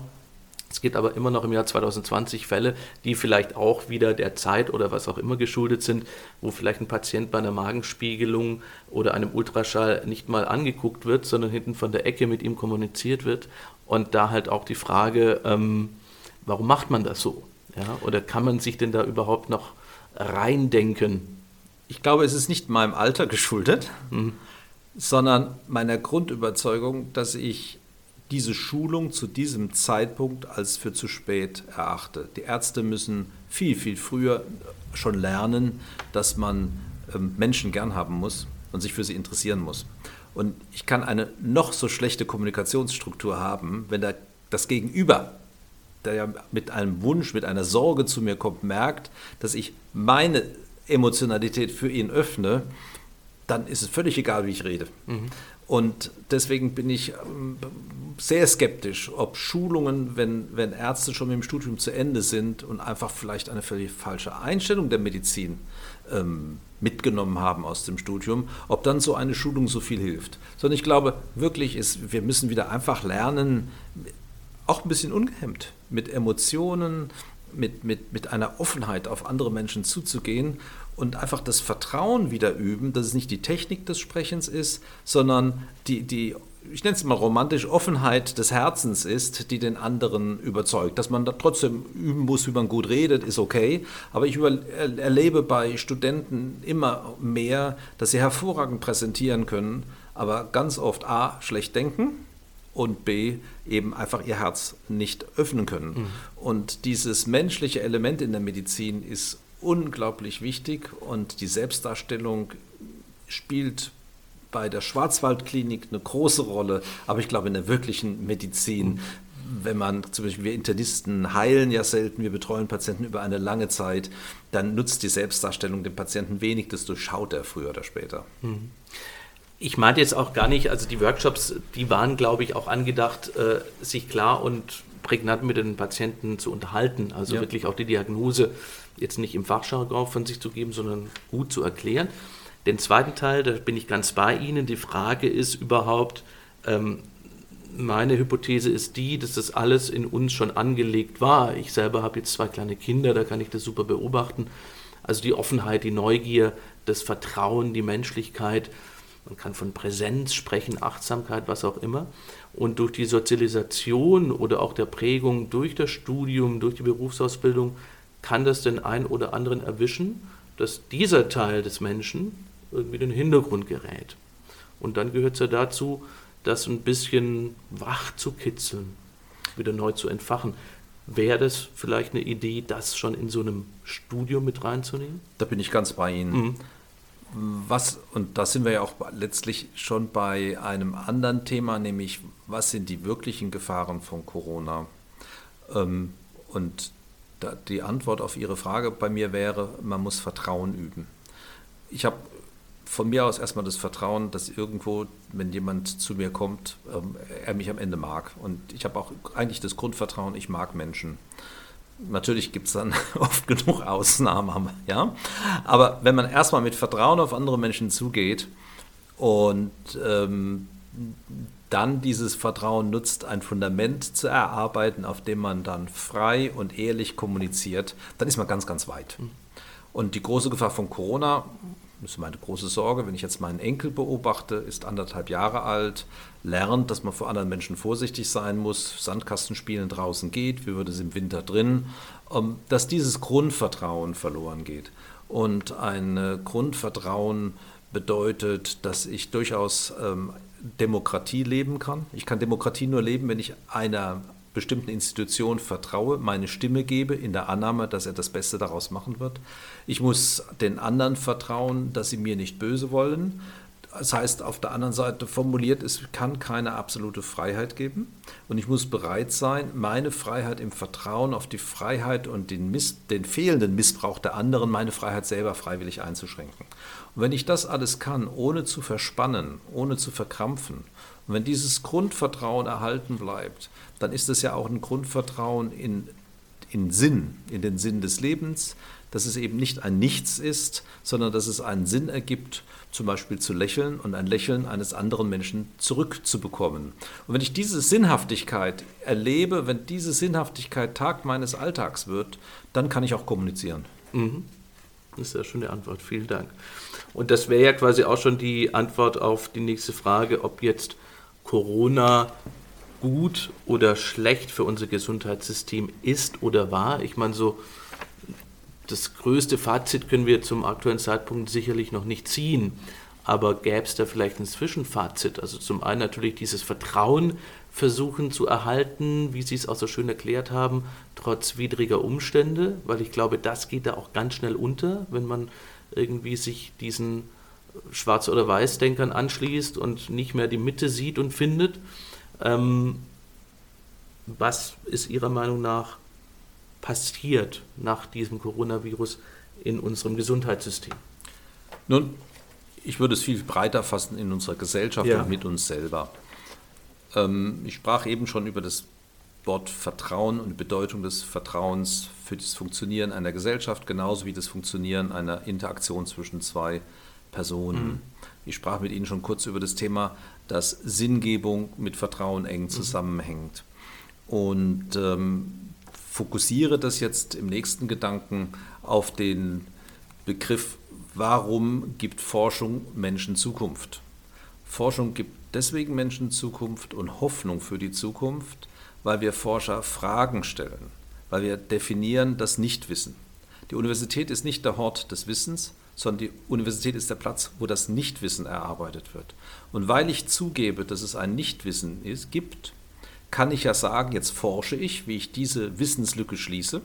A: Es gibt aber immer noch im Jahr 2020 Fälle, die vielleicht auch wieder der Zeit oder was auch immer geschuldet sind, wo vielleicht ein Patient bei einer Magenspiegelung oder einem Ultraschall nicht mal angeguckt wird, sondern hinten von der Ecke mit ihm kommuniziert wird. Und da halt auch die Frage, ähm, warum macht man das so? Ja, oder kann man sich denn da überhaupt noch reindenken?
B: Ich glaube, es ist nicht meinem Alter geschuldet, mhm. sondern meiner Grundüberzeugung, dass ich diese Schulung zu diesem Zeitpunkt als für zu spät erachte. Die Ärzte müssen viel, viel früher schon lernen, dass man ähm, Menschen gern haben muss und sich für sie interessieren muss. Und ich kann eine noch so schlechte Kommunikationsstruktur haben, wenn da das Gegenüber, der ja mit einem Wunsch, mit einer Sorge zu mir kommt, merkt, dass ich meine Emotionalität für ihn öffne, dann ist es völlig egal, wie ich rede. Mhm. Und deswegen bin ich ähm, sehr skeptisch, ob Schulungen, wenn, wenn Ärzte schon mit dem Studium zu Ende sind und einfach vielleicht eine völlig falsche Einstellung der Medizin ähm, mitgenommen haben aus dem Studium, ob dann so eine Schulung so viel hilft. Sondern ich glaube wirklich, ist, wir müssen wieder einfach lernen, auch ein bisschen ungehemmt mit Emotionen, mit, mit, mit einer Offenheit auf andere Menschen zuzugehen und einfach das Vertrauen wieder üben, dass es nicht die Technik des Sprechens ist, sondern die, die ich nenne es mal romantisch, Offenheit des Herzens ist, die den anderen überzeugt. Dass man da trotzdem üben muss, wie man gut redet, ist okay. Aber ich über, erlebe bei Studenten immer mehr, dass sie hervorragend präsentieren können, aber ganz oft A, schlecht denken und B, eben einfach ihr Herz nicht öffnen können. Mhm. Und dieses menschliche Element in der Medizin ist unglaublich wichtig und die Selbstdarstellung spielt bei der Schwarzwaldklinik eine große Rolle, aber ich glaube in der wirklichen Medizin, wenn man zum Beispiel wir Internisten heilen ja selten, wir betreuen Patienten über eine lange Zeit, dann nutzt die Selbstdarstellung dem Patienten wenig, das durchschaut er früher oder später. Mhm.
A: Ich meinte jetzt auch gar nicht, also die Workshops, die waren, glaube ich, auch angedacht, äh, sich klar und prägnant mit den Patienten zu unterhalten. Also ja. wirklich auch die Diagnose jetzt nicht im Fachjargon von sich zu geben, sondern gut zu erklären. Den zweiten Teil, da bin ich ganz bei Ihnen. Die Frage ist überhaupt, ähm, meine Hypothese ist die, dass das alles in uns schon angelegt war. Ich selber habe jetzt zwei kleine Kinder, da kann ich das super beobachten. Also die Offenheit, die Neugier, das Vertrauen, die Menschlichkeit. Man kann von Präsenz sprechen, Achtsamkeit, was auch immer. Und durch die Sozialisation oder auch der Prägung durch das Studium, durch die Berufsausbildung kann das den einen oder anderen erwischen, dass dieser Teil des Menschen irgendwie in den Hintergrund gerät. Und dann gehört es ja dazu, das ein bisschen wach zu kitzeln, wieder neu zu entfachen. Wäre das vielleicht eine Idee, das schon in so einem Studium mit reinzunehmen?
B: Da bin ich ganz bei Ihnen. Mhm. Was, und da sind wir ja auch letztlich schon bei einem anderen Thema, nämlich was sind die wirklichen Gefahren von Corona? Ähm, und die Antwort auf Ihre Frage bei mir wäre, man muss Vertrauen üben. Ich habe von mir aus erstmal das Vertrauen, dass irgendwo, wenn jemand zu mir kommt, ähm, er mich am Ende mag. Und ich habe auch eigentlich das Grundvertrauen, ich mag Menschen. Natürlich gibt es dann oft genug Ausnahmen, ja. Aber wenn man erstmal mit Vertrauen auf andere Menschen zugeht und ähm, dann dieses Vertrauen nutzt, ein Fundament zu erarbeiten, auf dem man dann frei und ehrlich kommuniziert, dann ist man ganz, ganz weit. Mhm. Und die große Gefahr von Corona, das ist meine große Sorge, wenn ich jetzt meinen Enkel beobachte, ist anderthalb Jahre alt, lernt, dass man vor anderen Menschen vorsichtig sein muss, Sandkastenspielen draußen geht, wie würde es im Winter drin, ähm, dass dieses Grundvertrauen verloren geht. Und ein Grundvertrauen bedeutet, dass ich durchaus ähm, Demokratie leben kann. Ich kann Demokratie nur leben, wenn ich einer bestimmten Institution vertraue, meine Stimme gebe, in der Annahme, dass er das Beste daraus machen wird. Ich muss den anderen vertrauen, dass sie mir nicht böse wollen. Das heißt, auf der anderen Seite formuliert, es kann keine absolute Freiheit geben. Und ich muss bereit sein, meine Freiheit im Vertrauen auf die Freiheit und den, Miss, den fehlenden Missbrauch der anderen, meine Freiheit selber freiwillig einzuschränken. Und wenn ich das alles kann, ohne zu verspannen, ohne zu verkrampfen, und wenn dieses Grundvertrauen erhalten bleibt, dann ist es ja auch ein Grundvertrauen in, in Sinn, in den Sinn des Lebens, dass es eben nicht ein Nichts ist, sondern dass es einen Sinn ergibt, zum Beispiel zu lächeln und ein Lächeln eines anderen Menschen zurückzubekommen. Und wenn ich diese Sinnhaftigkeit erlebe, wenn diese Sinnhaftigkeit Tag meines Alltags wird, dann kann ich auch kommunizieren.
A: Mhm. Das ist ja schon die Antwort. Vielen Dank. Und das wäre ja quasi auch schon die Antwort auf die nächste Frage, ob jetzt Corona gut oder schlecht für unser Gesundheitssystem ist oder war. Ich meine, so das größte Fazit können wir zum aktuellen Zeitpunkt sicherlich noch nicht ziehen. Aber gäbe es da vielleicht ein Zwischenfazit? Also zum einen natürlich dieses Vertrauen versuchen zu erhalten, wie Sie es auch so schön erklärt haben, trotz widriger Umstände, weil ich glaube, das geht da auch ganz schnell unter, wenn man irgendwie sich diesen Schwarz- oder Weiß-Denkern anschließt und nicht mehr die Mitte sieht und findet. Ähm, was ist Ihrer Meinung nach passiert nach diesem Coronavirus in unserem Gesundheitssystem?
B: Nun, ich würde es viel breiter fassen in unserer Gesellschaft ja. und mit uns selber. Ähm, ich sprach eben schon über das Wort Vertrauen und die Bedeutung des Vertrauens für das Funktionieren einer Gesellschaft, genauso wie das Funktionieren einer Interaktion zwischen zwei Personen. Mhm. Ich sprach mit Ihnen schon kurz über das Thema, dass Sinngebung mit Vertrauen eng mhm. zusammenhängt. Und ähm, fokussiere das jetzt im nächsten Gedanken auf den Begriff, warum gibt Forschung Menschen Zukunft? Forschung gibt deswegen Menschen Zukunft und Hoffnung für die Zukunft, weil wir Forscher Fragen stellen, weil wir definieren das Nichtwissen. Die Universität ist nicht der Hort des Wissens, sondern die Universität ist der Platz, wo das Nichtwissen erarbeitet wird. Und weil ich zugebe, dass es ein Nichtwissen ist, gibt, kann ich ja sagen, jetzt forsche ich, wie ich diese Wissenslücke schließe.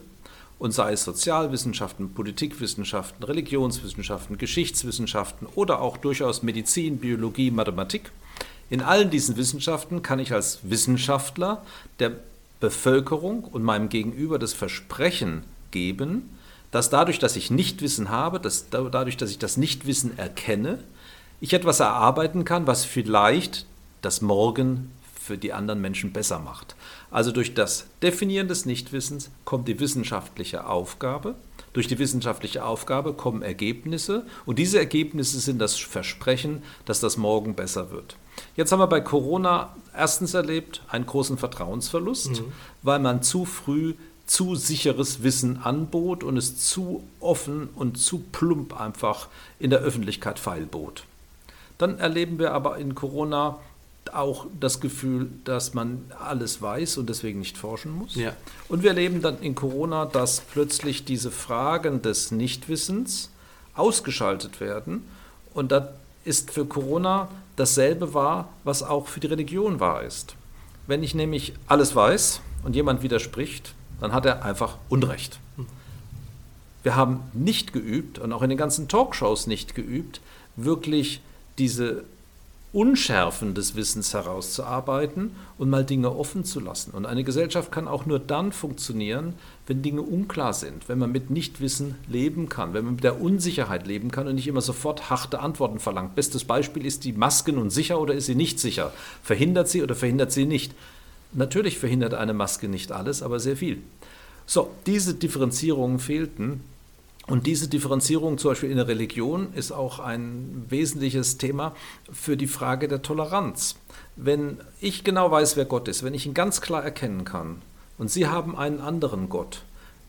B: Und sei es Sozialwissenschaften, Politikwissenschaften, Religionswissenschaften, Geschichtswissenschaften oder auch durchaus Medizin, Biologie, Mathematik. In allen diesen Wissenschaften kann ich als Wissenschaftler der Bevölkerung und meinem Gegenüber das Versprechen geben, dass dadurch, dass ich Nichtwissen habe, dass dadurch, dass ich das Nichtwissen erkenne, ich etwas erarbeiten kann, was vielleicht das Morgen für die anderen Menschen besser macht. Also durch das Definieren des Nichtwissens kommt die wissenschaftliche Aufgabe. Durch die wissenschaftliche Aufgabe kommen Ergebnisse und diese Ergebnisse sind das Versprechen, dass das Morgen besser wird. Jetzt haben wir bei Corona erstens erlebt einen großen Vertrauensverlust, mhm. weil man zu früh zu sicheres Wissen anbot und es zu offen und zu plump einfach in der Öffentlichkeit feilbot. Dann erleben wir aber in Corona auch das Gefühl, dass man alles weiß und deswegen nicht forschen muss. Ja. Und wir erleben dann in Corona, dass plötzlich diese Fragen des Nichtwissens ausgeschaltet werden. Und das ist für Corona dasselbe wahr, was auch für die Religion wahr ist. Wenn ich nämlich alles weiß und jemand widerspricht, dann hat er einfach Unrecht. Wir haben nicht geübt und auch in den ganzen Talkshows nicht geübt, wirklich diese Unschärfen des Wissens herauszuarbeiten und mal Dinge offen zu lassen. Und eine Gesellschaft kann auch nur dann funktionieren, wenn Dinge unklar sind, wenn man mit Nichtwissen leben kann, wenn man mit der Unsicherheit leben kann und nicht immer sofort harte Antworten verlangt. Bestes Beispiel ist die Maske nun sicher oder ist sie nicht sicher? Verhindert sie oder verhindert sie nicht? Natürlich verhindert eine Maske nicht alles, aber sehr viel. So, diese Differenzierungen fehlten. Und diese Differenzierung zum Beispiel in der Religion ist auch ein wesentliches Thema für die Frage der Toleranz. Wenn ich genau weiß, wer Gott ist, wenn ich ihn ganz klar erkennen kann und Sie haben einen anderen Gott,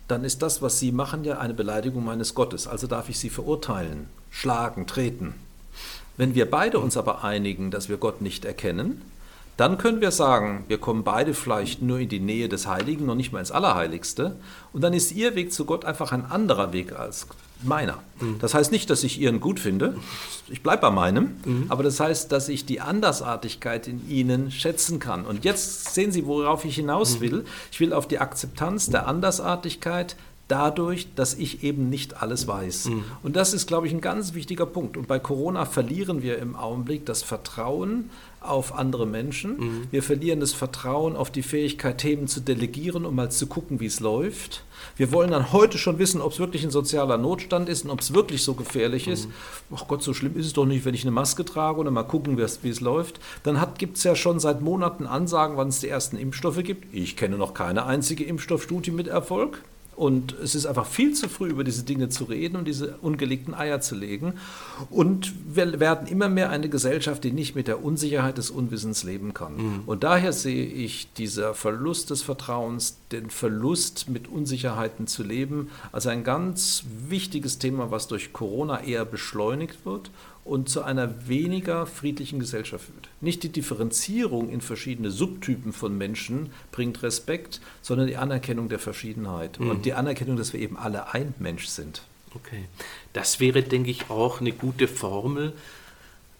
B: dann ist das, was Sie machen, ja eine Beleidigung meines Gottes. Also darf ich Sie verurteilen, schlagen, treten. Wenn wir beide uns aber einigen, dass wir Gott nicht erkennen, dann können wir sagen, wir kommen beide vielleicht nur in die Nähe des Heiligen, noch nicht mal ins Allerheiligste. Und dann ist ihr Weg zu Gott einfach ein anderer Weg als meiner. Mhm. Das heißt nicht, dass ich ihren gut finde, ich bleibe bei meinem, mhm. aber das heißt, dass ich die Andersartigkeit in ihnen schätzen kann. Und jetzt sehen Sie, worauf ich hinaus mhm. will. Ich will auf die Akzeptanz der Andersartigkeit dadurch, dass ich eben nicht alles weiß. Mhm. Und das ist, glaube ich, ein ganz wichtiger Punkt. Und bei Corona verlieren wir im Augenblick das Vertrauen auf andere Menschen. Mhm. Wir verlieren das Vertrauen auf die Fähigkeit, Themen zu delegieren, um mal zu gucken, wie es läuft. Wir wollen dann heute schon wissen, ob es wirklich ein sozialer Notstand ist und ob es wirklich so gefährlich mhm. ist. Ach Gott, so schlimm ist es doch nicht, wenn ich eine Maske trage oder mal gucken, wie es läuft. Dann gibt es ja schon seit Monaten Ansagen, wann es die ersten Impfstoffe gibt. Ich kenne noch keine einzige Impfstoffstudie mit Erfolg. Und es ist einfach viel zu früh, über diese Dinge zu reden und diese ungelegten Eier zu legen. Und wir werden immer mehr eine Gesellschaft, die nicht mit der Unsicherheit des Unwissens leben kann. Mhm. Und daher sehe ich dieser Verlust des Vertrauens, den Verlust mit Unsicherheiten zu leben, als ein ganz wichtiges Thema, was durch Corona eher beschleunigt wird und zu einer weniger friedlichen Gesellschaft führt. Nicht die Differenzierung in verschiedene Subtypen von Menschen bringt Respekt, sondern die Anerkennung der Verschiedenheit mhm. und die Anerkennung, dass wir eben alle ein Mensch sind.
A: Okay, das wäre, denke ich, auch eine gute Formel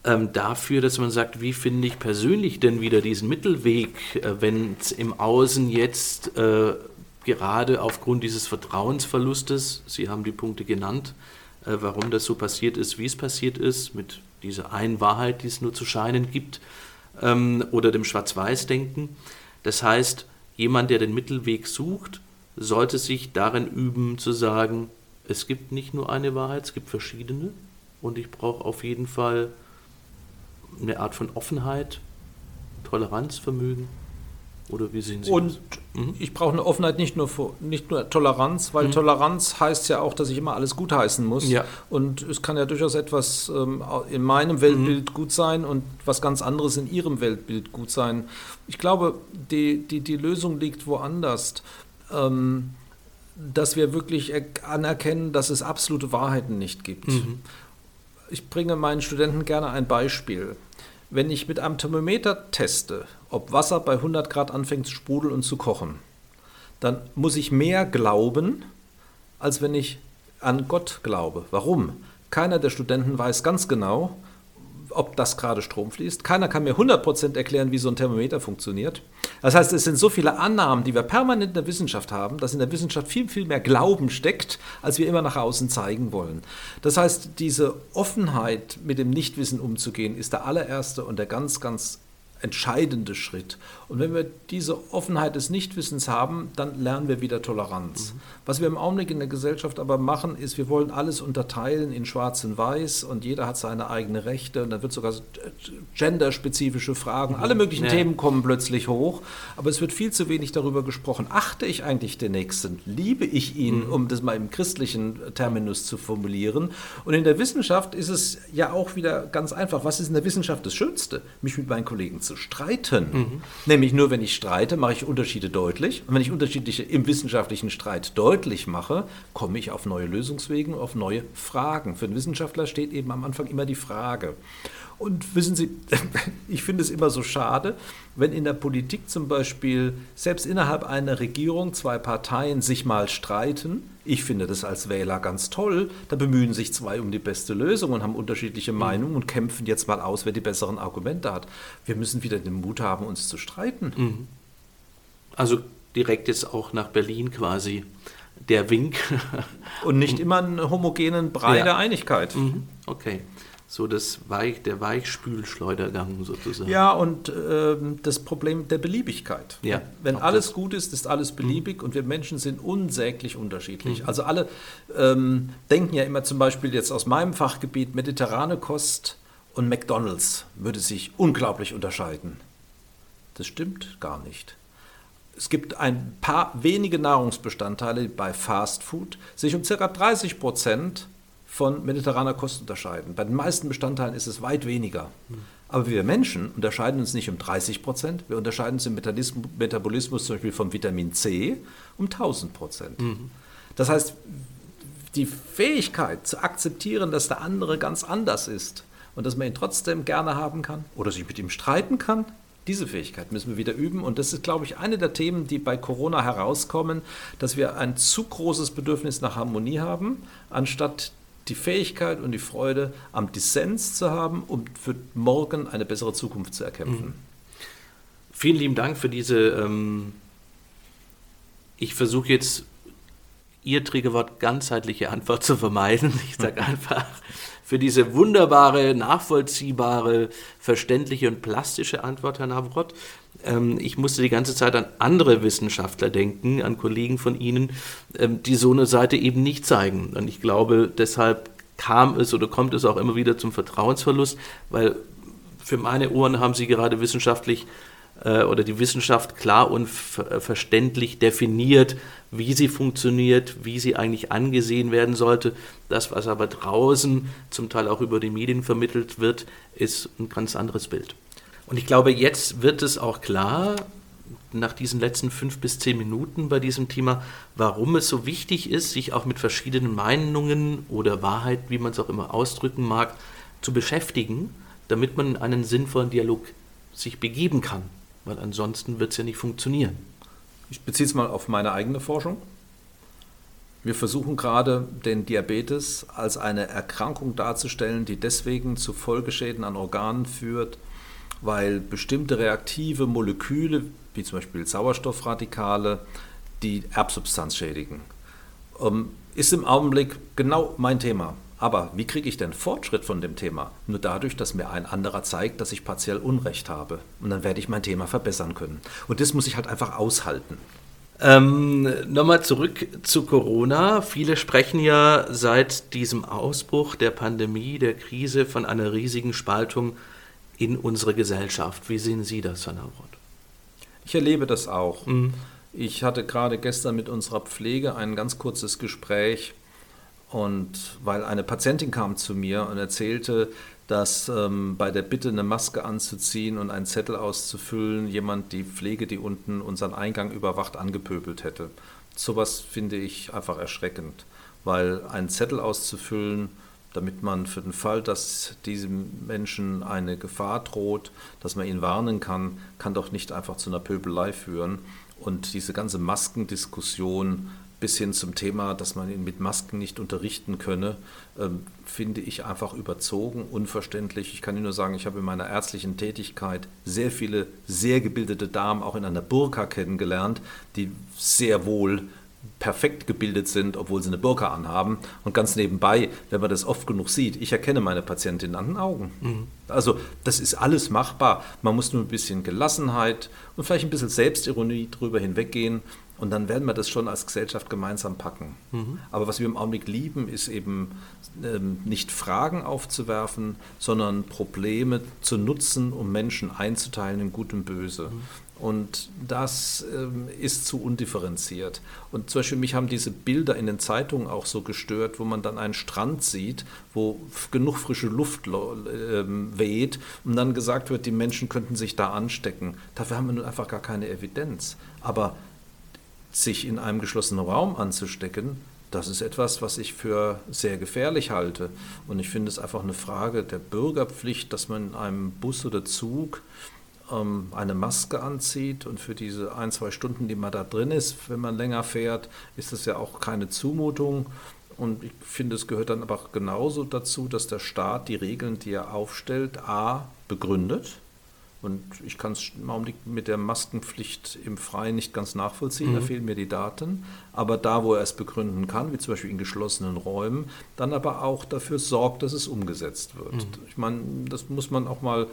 A: ähm, dafür, dass man sagt, wie finde ich persönlich denn wieder diesen Mittelweg, äh, wenn es im Außen jetzt äh, gerade aufgrund dieses Vertrauensverlustes, Sie haben die Punkte genannt, warum das so passiert ist, wie es passiert ist, mit dieser einen Wahrheit, die es nur zu scheinen gibt, ähm, oder dem Schwarz-Weiß-Denken. Das heißt, jemand, der den Mittelweg sucht, sollte sich darin üben zu sagen, es gibt nicht nur eine Wahrheit, es gibt verschiedene und ich brauche auf jeden Fall eine Art von Offenheit, Toleranzvermögen oder wie sehen Sie
B: Und das? Mhm. ich brauche eine Offenheit, nicht nur, für, nicht nur Toleranz, weil mhm. Toleranz heißt ja auch, dass ich immer alles gutheißen muss. Ja. Und es kann ja durchaus etwas ähm, in meinem Weltbild mhm. gut sein und was ganz anderes in Ihrem Weltbild gut sein. Ich glaube, die, die, die Lösung liegt woanders. Ähm, dass wir wirklich anerkennen, dass es absolute Wahrheiten nicht gibt. Mhm. Ich bringe meinen Studenten gerne ein Beispiel. Wenn ich mit einem Thermometer teste, ob Wasser bei 100 Grad anfängt zu sprudeln und zu kochen, dann muss ich mehr glauben, als wenn ich an Gott glaube. Warum? Keiner der Studenten weiß ganz genau, ob das gerade Strom fließt. Keiner kann mir 100% erklären, wie so ein Thermometer funktioniert. Das heißt, es sind so viele Annahmen, die wir permanent in der Wissenschaft haben, dass in der Wissenschaft viel, viel mehr Glauben steckt, als wir immer nach außen zeigen wollen. Das heißt, diese Offenheit, mit dem Nichtwissen umzugehen, ist der allererste und der ganz, ganz entscheidende Schritt. Und wenn wir diese Offenheit des Nichtwissens haben, dann lernen wir wieder Toleranz. Mhm. Was wir im Augenblick in der Gesellschaft aber machen, ist, wir wollen alles unterteilen in Schwarz und Weiß und jeder hat seine eigenen Rechte und dann wird sogar genderspezifische Fragen, alle möglichen ja. Themen kommen plötzlich hoch, aber es wird viel zu wenig darüber gesprochen. Achte ich eigentlich den Nächsten? Liebe ich ihn, mhm. um das mal im christlichen Terminus zu formulieren? Und in der Wissenschaft ist es ja auch wieder ganz einfach. Was ist in der Wissenschaft das Schönste? Mich mit meinen Kollegen zu streiten. Mhm. Nämlich nur, wenn ich streite, mache ich Unterschiede deutlich. Und wenn ich unterschiedliche im wissenschaftlichen Streit deutlich mache, komme ich auf neue Lösungswege, auf neue Fragen. Für einen Wissenschaftler steht eben am Anfang immer die Frage. Und wissen Sie, ich finde es immer so schade, wenn in der Politik zum Beispiel selbst innerhalb einer Regierung zwei Parteien sich mal streiten. Ich finde das als Wähler ganz toll. Da bemühen sich zwei um die beste Lösung und haben unterschiedliche mhm. Meinungen und kämpfen jetzt mal aus, wer die besseren Argumente hat. Wir müssen wieder den Mut haben, uns zu streiten. Mhm.
A: Also direkt jetzt auch nach Berlin quasi der Wink.
B: Und nicht immer einen homogenen Brei ja. der Einigkeit. Mhm.
A: Okay so das Weich, der Weichspülschleudergang sozusagen.
B: Ja, und äh, das Problem der Beliebigkeit.
A: Ja,
B: Wenn alles das. gut ist, ist alles beliebig mhm. und wir Menschen sind unsäglich unterschiedlich. Mhm. Also alle ähm, denken ja immer zum Beispiel jetzt aus meinem Fachgebiet, mediterrane Kost und McDonald's würde sich unglaublich unterscheiden. Das stimmt gar nicht. Es gibt ein paar wenige Nahrungsbestandteile, die bei Fast Food sich um ca. 30 Prozent von mediterraner Kost unterscheiden. Bei den meisten Bestandteilen ist es weit weniger. Aber wir Menschen unterscheiden uns nicht um 30 Prozent, wir unterscheiden uns im Metabolismus zum Beispiel vom Vitamin C um 1000 Prozent. Mhm. Das heißt, die Fähigkeit zu akzeptieren, dass der andere ganz anders ist und dass man ihn trotzdem gerne haben kann oder sich mit ihm streiten kann, diese Fähigkeit müssen wir wieder üben. Und das ist, glaube ich, eine der Themen, die bei Corona herauskommen, dass wir ein zu großes Bedürfnis nach Harmonie haben, anstatt die Fähigkeit und die Freude am Dissens zu haben, um für morgen eine bessere Zukunft zu erkämpfen. Mhm.
A: Vielen lieben Dank für diese, ähm, ich versuche jetzt Ihr Trägerwort ganzheitliche Antwort zu vermeiden. Ich sage einfach für diese wunderbare, nachvollziehbare, verständliche und plastische Antwort, Herr Navrot. Ähm, ich musste die ganze Zeit an andere Wissenschaftler denken, an Kollegen von Ihnen, ähm, die so eine Seite eben nicht zeigen. Und ich glaube, deshalb kam es oder kommt es auch immer wieder zum Vertrauensverlust, weil für meine Ohren haben Sie gerade wissenschaftlich äh, oder die Wissenschaft klar und verständlich definiert, wie sie funktioniert, wie sie eigentlich angesehen werden sollte. Das, was aber draußen zum Teil auch über die Medien vermittelt wird, ist ein ganz anderes Bild. Und ich glaube, jetzt wird es auch klar, nach diesen letzten fünf bis zehn Minuten bei diesem Thema, warum es so wichtig ist, sich auch mit verschiedenen Meinungen oder Wahrheit, wie man es auch immer ausdrücken mag, zu beschäftigen, damit man in einen sinnvollen Dialog sich begeben kann. Weil ansonsten wird es ja nicht funktionieren.
B: Ich beziehe es mal auf meine eigene Forschung. Wir versuchen gerade, den Diabetes als eine Erkrankung darzustellen, die deswegen zu Folgeschäden an Organen führt, weil bestimmte reaktive Moleküle, wie zum Beispiel Sauerstoffradikale, die Erbsubstanz schädigen. Ähm, ist im Augenblick genau mein Thema. Aber wie kriege ich denn Fortschritt von dem Thema? Nur dadurch, dass mir ein anderer zeigt, dass ich partiell Unrecht habe. Und dann werde ich mein Thema verbessern können. Und das muss ich halt einfach aushalten.
A: Ähm, Nochmal zurück zu Corona. Viele sprechen ja seit diesem Ausbruch der Pandemie, der Krise von einer riesigen Spaltung in unserer Gesellschaft. Wie sehen Sie das, Herr Navrot?
B: Ich erlebe das auch. Mhm. Ich hatte gerade gestern mit unserer Pflege ein ganz kurzes Gespräch und weil eine Patientin kam zu mir und erzählte, dass ähm, bei der Bitte eine Maske anzuziehen und einen Zettel auszufüllen, jemand die Pflege, die unten unseren Eingang überwacht, angepöbelt hätte. Sowas finde ich einfach erschreckend, weil einen Zettel auszufüllen, damit man für den Fall, dass diesem Menschen eine Gefahr droht, dass man ihn warnen kann, kann doch nicht einfach zu einer Pöbelei führen. Und diese ganze Maskendiskussion bis hin zum Thema, dass man ihn mit Masken nicht unterrichten könne, ähm, finde ich einfach überzogen, unverständlich. Ich kann Ihnen nur sagen, ich habe in meiner ärztlichen Tätigkeit sehr viele sehr gebildete Damen auch in einer Burka kennengelernt, die sehr wohl perfekt gebildet sind, obwohl sie eine Burka anhaben. Und ganz nebenbei, wenn man das oft genug sieht, ich erkenne meine Patientin an den Augen. Mhm. Also das ist alles machbar. Man muss nur ein bisschen Gelassenheit und vielleicht ein bisschen Selbstironie drüber hinweggehen. Und dann werden wir das schon als Gesellschaft gemeinsam packen. Mhm. Aber was wir im Augenblick lieben, ist eben ähm, nicht Fragen aufzuwerfen, sondern Probleme zu nutzen, um Menschen einzuteilen in Gut und Böse. Mhm. Und das ähm, ist zu undifferenziert. Und zum Beispiel mich haben diese Bilder in den Zeitungen auch so gestört, wo man dann einen Strand sieht, wo genug frische Luft ähm, weht und dann gesagt wird, die Menschen könnten sich da anstecken. Dafür haben wir nun einfach gar keine Evidenz. Aber sich in einem geschlossenen Raum anzustecken, das ist etwas, was ich für sehr gefährlich halte. Und ich finde es einfach eine Frage der Bürgerpflicht, dass man in einem Bus oder Zug ähm, eine Maske anzieht und für diese ein, zwei Stunden, die man da drin ist, wenn man länger fährt, ist das ja auch keine Zumutung. Und ich finde, es gehört dann aber genauso dazu, dass der Staat die Regeln, die er aufstellt, a begründet und ich kann es im Augenblick mit der Maskenpflicht im Freien nicht ganz nachvollziehen, mhm. da fehlen mir die Daten. Aber da, wo er es begründen kann, wie zum Beispiel in geschlossenen Räumen, dann aber auch dafür sorgt, dass es umgesetzt wird. Mhm. Ich meine, das muss man auch mal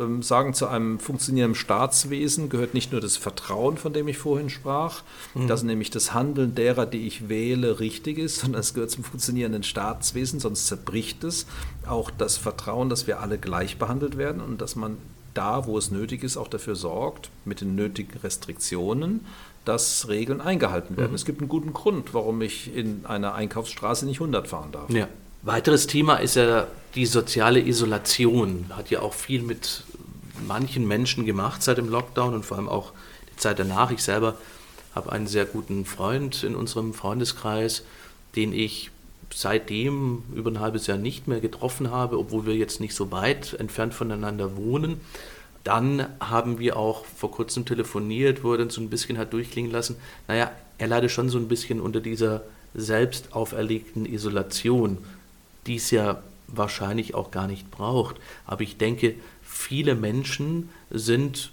B: ähm, sagen, zu einem funktionierenden Staatswesen gehört nicht nur das Vertrauen, von dem ich vorhin sprach, mhm. dass nämlich das Handeln derer, die ich wähle, richtig ist, sondern es gehört zum funktionierenden Staatswesen, sonst zerbricht es. Auch das Vertrauen, dass wir alle gleich behandelt werden und dass man da, wo es nötig ist, auch dafür sorgt, mit den nötigen Restriktionen, dass Regeln eingehalten werden. Mhm. Es gibt einen guten Grund, warum ich in einer Einkaufsstraße nicht 100 fahren darf.
A: Ja. Weiteres Thema ist ja die soziale Isolation. Hat ja auch viel mit manchen Menschen gemacht seit dem Lockdown und vor allem auch die Zeit danach. Ich selber habe einen sehr guten Freund in unserem Freundeskreis, den ich seitdem über ein halbes Jahr nicht mehr getroffen habe, obwohl wir jetzt nicht so weit entfernt voneinander wohnen. Dann haben wir auch vor kurzem telefoniert, wo er dann so ein bisschen hat durchklingen lassen, naja, er leidet schon so ein bisschen unter dieser selbst auferlegten Isolation, die es ja wahrscheinlich auch gar nicht braucht. Aber ich denke, viele Menschen sind,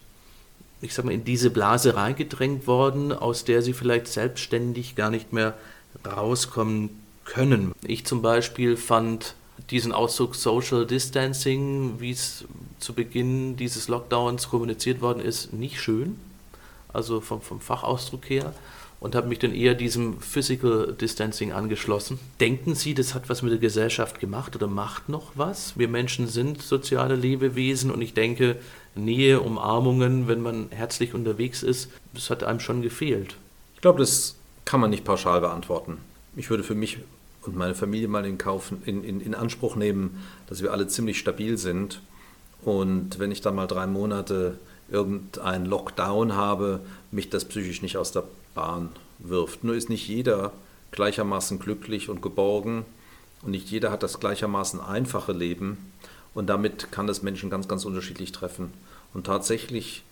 A: ich sag mal, in diese Blase reingedrängt worden, aus der sie vielleicht selbstständig gar nicht mehr rauskommen können. Ich zum Beispiel fand diesen Ausdruck Social Distancing, wie es zu Beginn dieses Lockdowns kommuniziert worden ist, nicht schön, also vom, vom Fachausdruck her, und habe mich dann eher diesem Physical Distancing angeschlossen. Denken Sie, das hat was mit der Gesellschaft gemacht oder macht noch was? Wir Menschen sind soziale Lebewesen und ich denke, Nähe, Umarmungen, wenn man herzlich unterwegs ist, das hat einem schon gefehlt.
B: Ich glaube, das kann man nicht pauschal beantworten ich würde für mich und meine Familie mal in, Kauf, in, in, in Anspruch nehmen, dass wir alle ziemlich stabil sind. Und wenn ich dann mal drei Monate irgendeinen Lockdown habe, mich das psychisch nicht aus der Bahn wirft. Nur ist nicht jeder gleichermaßen glücklich und geborgen und nicht jeder hat das gleichermaßen einfache Leben und damit kann das Menschen ganz, ganz unterschiedlich treffen. Und tatsächlich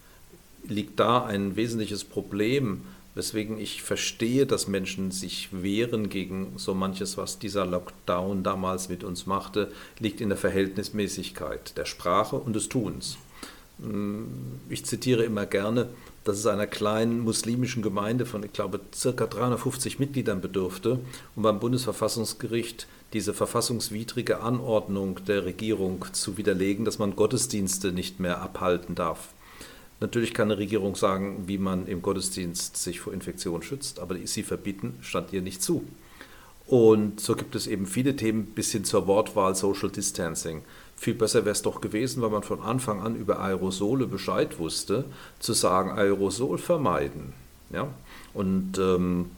B: liegt da ein wesentliches Problem, weswegen ich verstehe, dass Menschen sich wehren gegen so manches, was dieser Lockdown damals mit uns machte, liegt in der Verhältnismäßigkeit der Sprache und des Tuns. Mm, ich zitiere immer gerne, dass es einer kleinen muslimischen Gemeinde von, ich glaube, circa 350 Mitgliedern bedurfte, um beim Bundesverfassungsgericht diese verfassungswidrige Anordnung der Regierung zu widerlegen, dass man Gottesdienste nicht mehr abhalten darf. Natürlich kann eine Regierung sagen, wie man im Gottesdienst sich vor Infektionen schützt, aber sie verbieten stand ihr nicht zu. Und so gibt es eben viele Themen bis hin zur Wortwahl Social Distancing. Viel besser wäre es doch gewesen, wenn man von Anfang an über Aerosole Bescheid wusste, zu sagen, Aerosol vermeiden. Ja? Und ähm,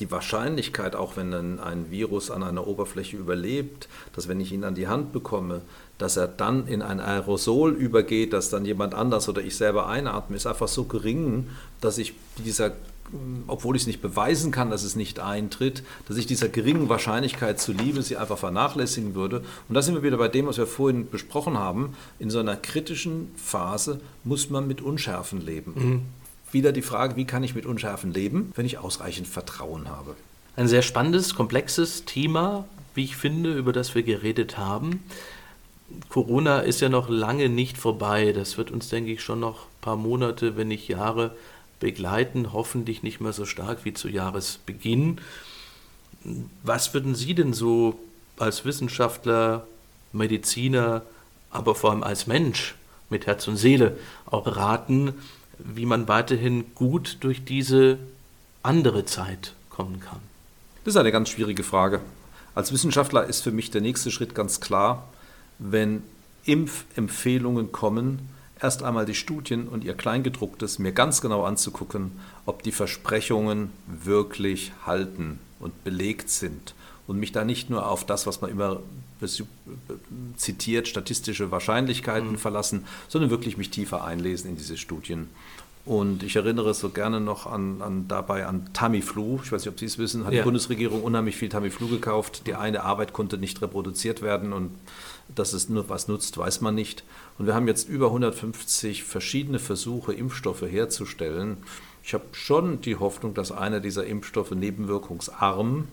B: die Wahrscheinlichkeit, auch wenn ein, Virus an einer Oberfläche überlebt, dass wenn ich ihn an die Hand bekomme, dass er dann in ein Aerosol übergeht, das dann jemand anders oder ich selber einatme, ist einfach so gering, dass ich dieser, obwohl ich es nicht beweisen kann, dass es nicht eintritt, dass ich dieser geringen Wahrscheinlichkeit zuliebe sie einfach vernachlässigen würde. Und da sind wir wieder bei dem, was wir vorhin besprochen haben. In so einer kritischen Phase muss man mit Unschärfen leben. Mhm. Wieder die Frage, wie kann ich mit Unschärfen leben, wenn ich ausreichend Vertrauen habe?
A: Ein sehr spannendes, komplexes Thema, wie ich finde, über das wir geredet haben. Corona ist ja noch lange nicht vorbei. Das wird uns, denke ich, schon noch ein paar Monate, wenn nicht Jahre begleiten, hoffentlich nicht mehr so stark wie zu Jahresbeginn. Was würden Sie denn so als Wissenschaftler, Mediziner, aber vor allem als Mensch mit Herz und Seele auch raten, wie man weiterhin gut durch diese andere Zeit kommen kann?
B: Das ist eine ganz schwierige Frage. Als Wissenschaftler ist für mich der nächste Schritt ganz klar, wenn Impfempfehlungen kommen, erst einmal die Studien und ihr Kleingedrucktes mir ganz genau anzugucken, ob die Versprechungen wirklich halten und belegt sind und mich da nicht nur auf das, was man immer zitiert, statistische Wahrscheinlichkeiten mhm. verlassen, sondern wirklich mich tiefer einlesen in diese Studien. Und ich erinnere so gerne noch an, an dabei an Tamiflu. Ich weiß nicht, ob Sie es wissen, hat ja. die Bundesregierung unheimlich viel Tamiflu gekauft. Die eine Arbeit konnte nicht reproduziert werden und dass es nur was nutzt, weiß man nicht. Und wir haben jetzt über 150 verschiedene Versuche, Impfstoffe herzustellen. Ich habe schon die Hoffnung, dass einer dieser Impfstoffe nebenwirkungsarm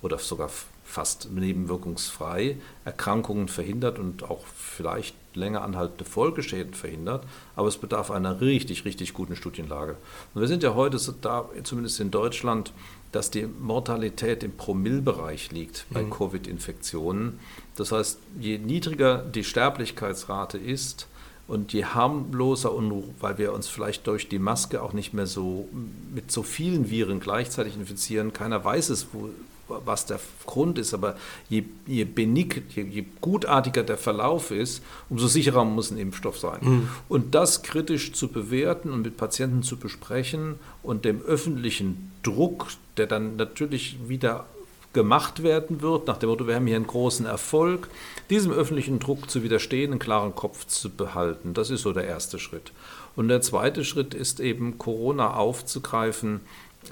B: oder sogar fast nebenwirkungsfrei Erkrankungen verhindert und auch vielleicht länger anhaltende Folgeschäden verhindert. Aber es bedarf einer richtig, richtig guten Studienlage. Und wir sind ja heute da, zumindest in Deutschland, dass die Mortalität im Promillbereich liegt bei mhm. Covid-Infektionen. Das heißt, je niedriger die Sterblichkeitsrate ist, und je harmloser und weil wir uns vielleicht durch die Maske auch nicht mehr so mit so vielen Viren gleichzeitig infizieren, keiner weiß es, wo, was der Grund ist, aber je, je benig, je, je, gutartiger der Verlauf ist, umso sicherer muss ein Impfstoff sein. Mhm. Und das kritisch zu bewerten und mit Patienten zu besprechen und dem öffentlichen Druck, der dann natürlich wieder gemacht werden wird, nach dem Motto, wir haben hier einen großen Erfolg, diesem öffentlichen Druck zu widerstehen, einen klaren Kopf zu behalten. Das ist so der erste Schritt. Und der zweite Schritt ist eben, Corona aufzugreifen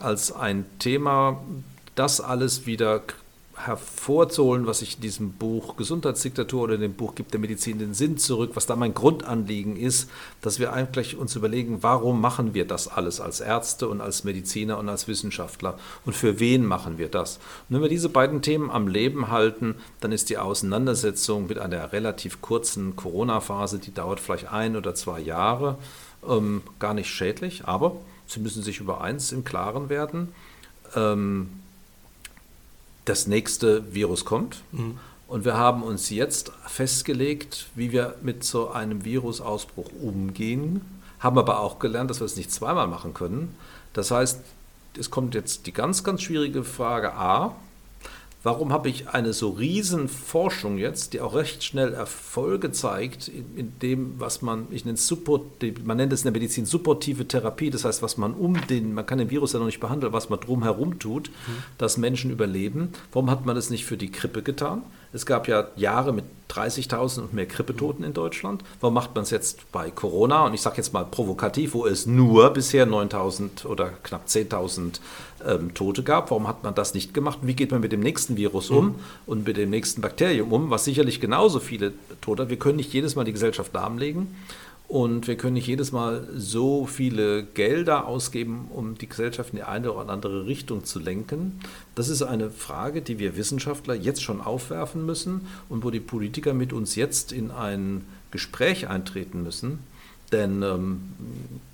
B: als ein Thema, das alles wieder hervorzuholen, was ich in diesem Buch Gesundheitsdiktatur oder in dem Buch Gibt der Medizin den Sinn zurück, was da mein Grundanliegen ist, dass wir eigentlich uns überlegen, warum machen wir das alles als Ärzte und als Mediziner und als Wissenschaftler und für wen machen wir das? Und wenn wir diese beiden Themen am Leben halten, dann ist die Auseinandersetzung mit einer relativ kurzen Corona-Phase, die dauert vielleicht ein oder zwei Jahre, ähm, gar nicht schädlich, aber Sie müssen sich über eins im Klaren werden. Ähm, das nächste Virus kommt. Mhm. Und wir haben uns jetzt festgelegt, wie wir mit so einem Virusausbruch umgehen, haben aber auch gelernt, dass wir es nicht zweimal machen können. Das heißt, es kommt jetzt die ganz, ganz schwierige Frage A, Warum habe ich eine so riesen Forschung jetzt, die auch recht schnell Erfolge zeigt, in, in dem, was man, ich nenne es Support, man nennt es in der Medizin supportive Therapie, das heißt, was man um den, man kann den Virus ja noch nicht behandeln, was man drumherum tut, mhm. dass Menschen überleben. Warum hat man das nicht für die Grippe getan? Es gab ja Jahre mit 30.000 und mehr Grippetoten in Deutschland. Warum macht man es jetzt bei Corona? Und ich sage jetzt mal provokativ, wo es nur bisher 9.000 oder knapp 10.000 ähm, Tote gab. Warum hat man das nicht gemacht? Wie geht man mit dem nächsten Virus um mhm. und mit dem nächsten Bakterium um, was sicherlich genauso viele Tote hat? Wir können nicht jedes Mal die Gesellschaft lahmlegen. Und wir können nicht jedes Mal so viele Gelder ausgeben, um die Gesellschaft in die eine oder andere Richtung zu lenken. Das ist eine Frage, die wir Wissenschaftler jetzt schon aufwerfen müssen und wo die Politiker mit uns jetzt in ein Gespräch eintreten müssen. Denn ähm,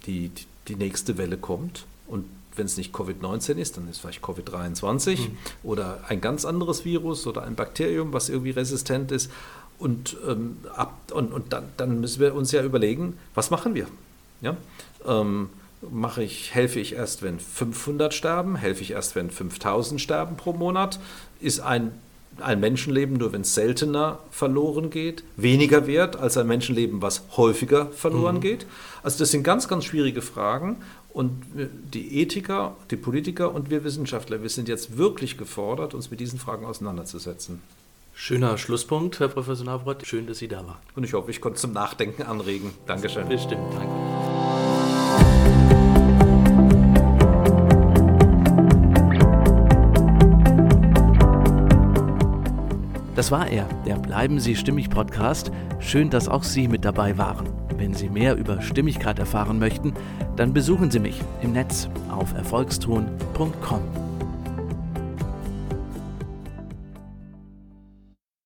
B: die, die nächste Welle kommt und wenn es nicht Covid-19 ist, dann ist es vielleicht Covid-23 mhm. oder ein ganz anderes Virus oder ein Bakterium, was irgendwie resistent ist. Und, ähm, ab, und, und dann, dann, müssen wir uns ja überlegen, was machen wir? Ja? Ähm, mache ich, helfe ich erst, wenn 500 sterben? Helfe ich erst, wenn 5000 sterben pro Monat? Ist ein, ein Menschenleben, nur wenn es seltener verloren geht, weniger wert als ein Menschenleben, was häufiger verloren mhm. geht? Also das sind ganz, ganz schwierige Fragen. Und die Ethiker, die Politiker und wir Wissenschaftler, wir sind jetzt wirklich gefordert, uns mit diesen Fragen auseinanderzusetzen.
A: Schöner Schlusspunkt, Herr Professor Navrat. Schön, dass Sie da waren.
B: Und ich hoffe, ich konnte zum Nachdenken anregen. Dankeschön.
A: Bestimmt, danke. Das war er, der Bleiben Sie Stimmig Podcast. Schön, dass auch Sie mit dabei waren. Wenn Sie mehr über Stimmigkeit erfahren möchten, dann besuchen Sie mich im Netz auf erfolgston.com.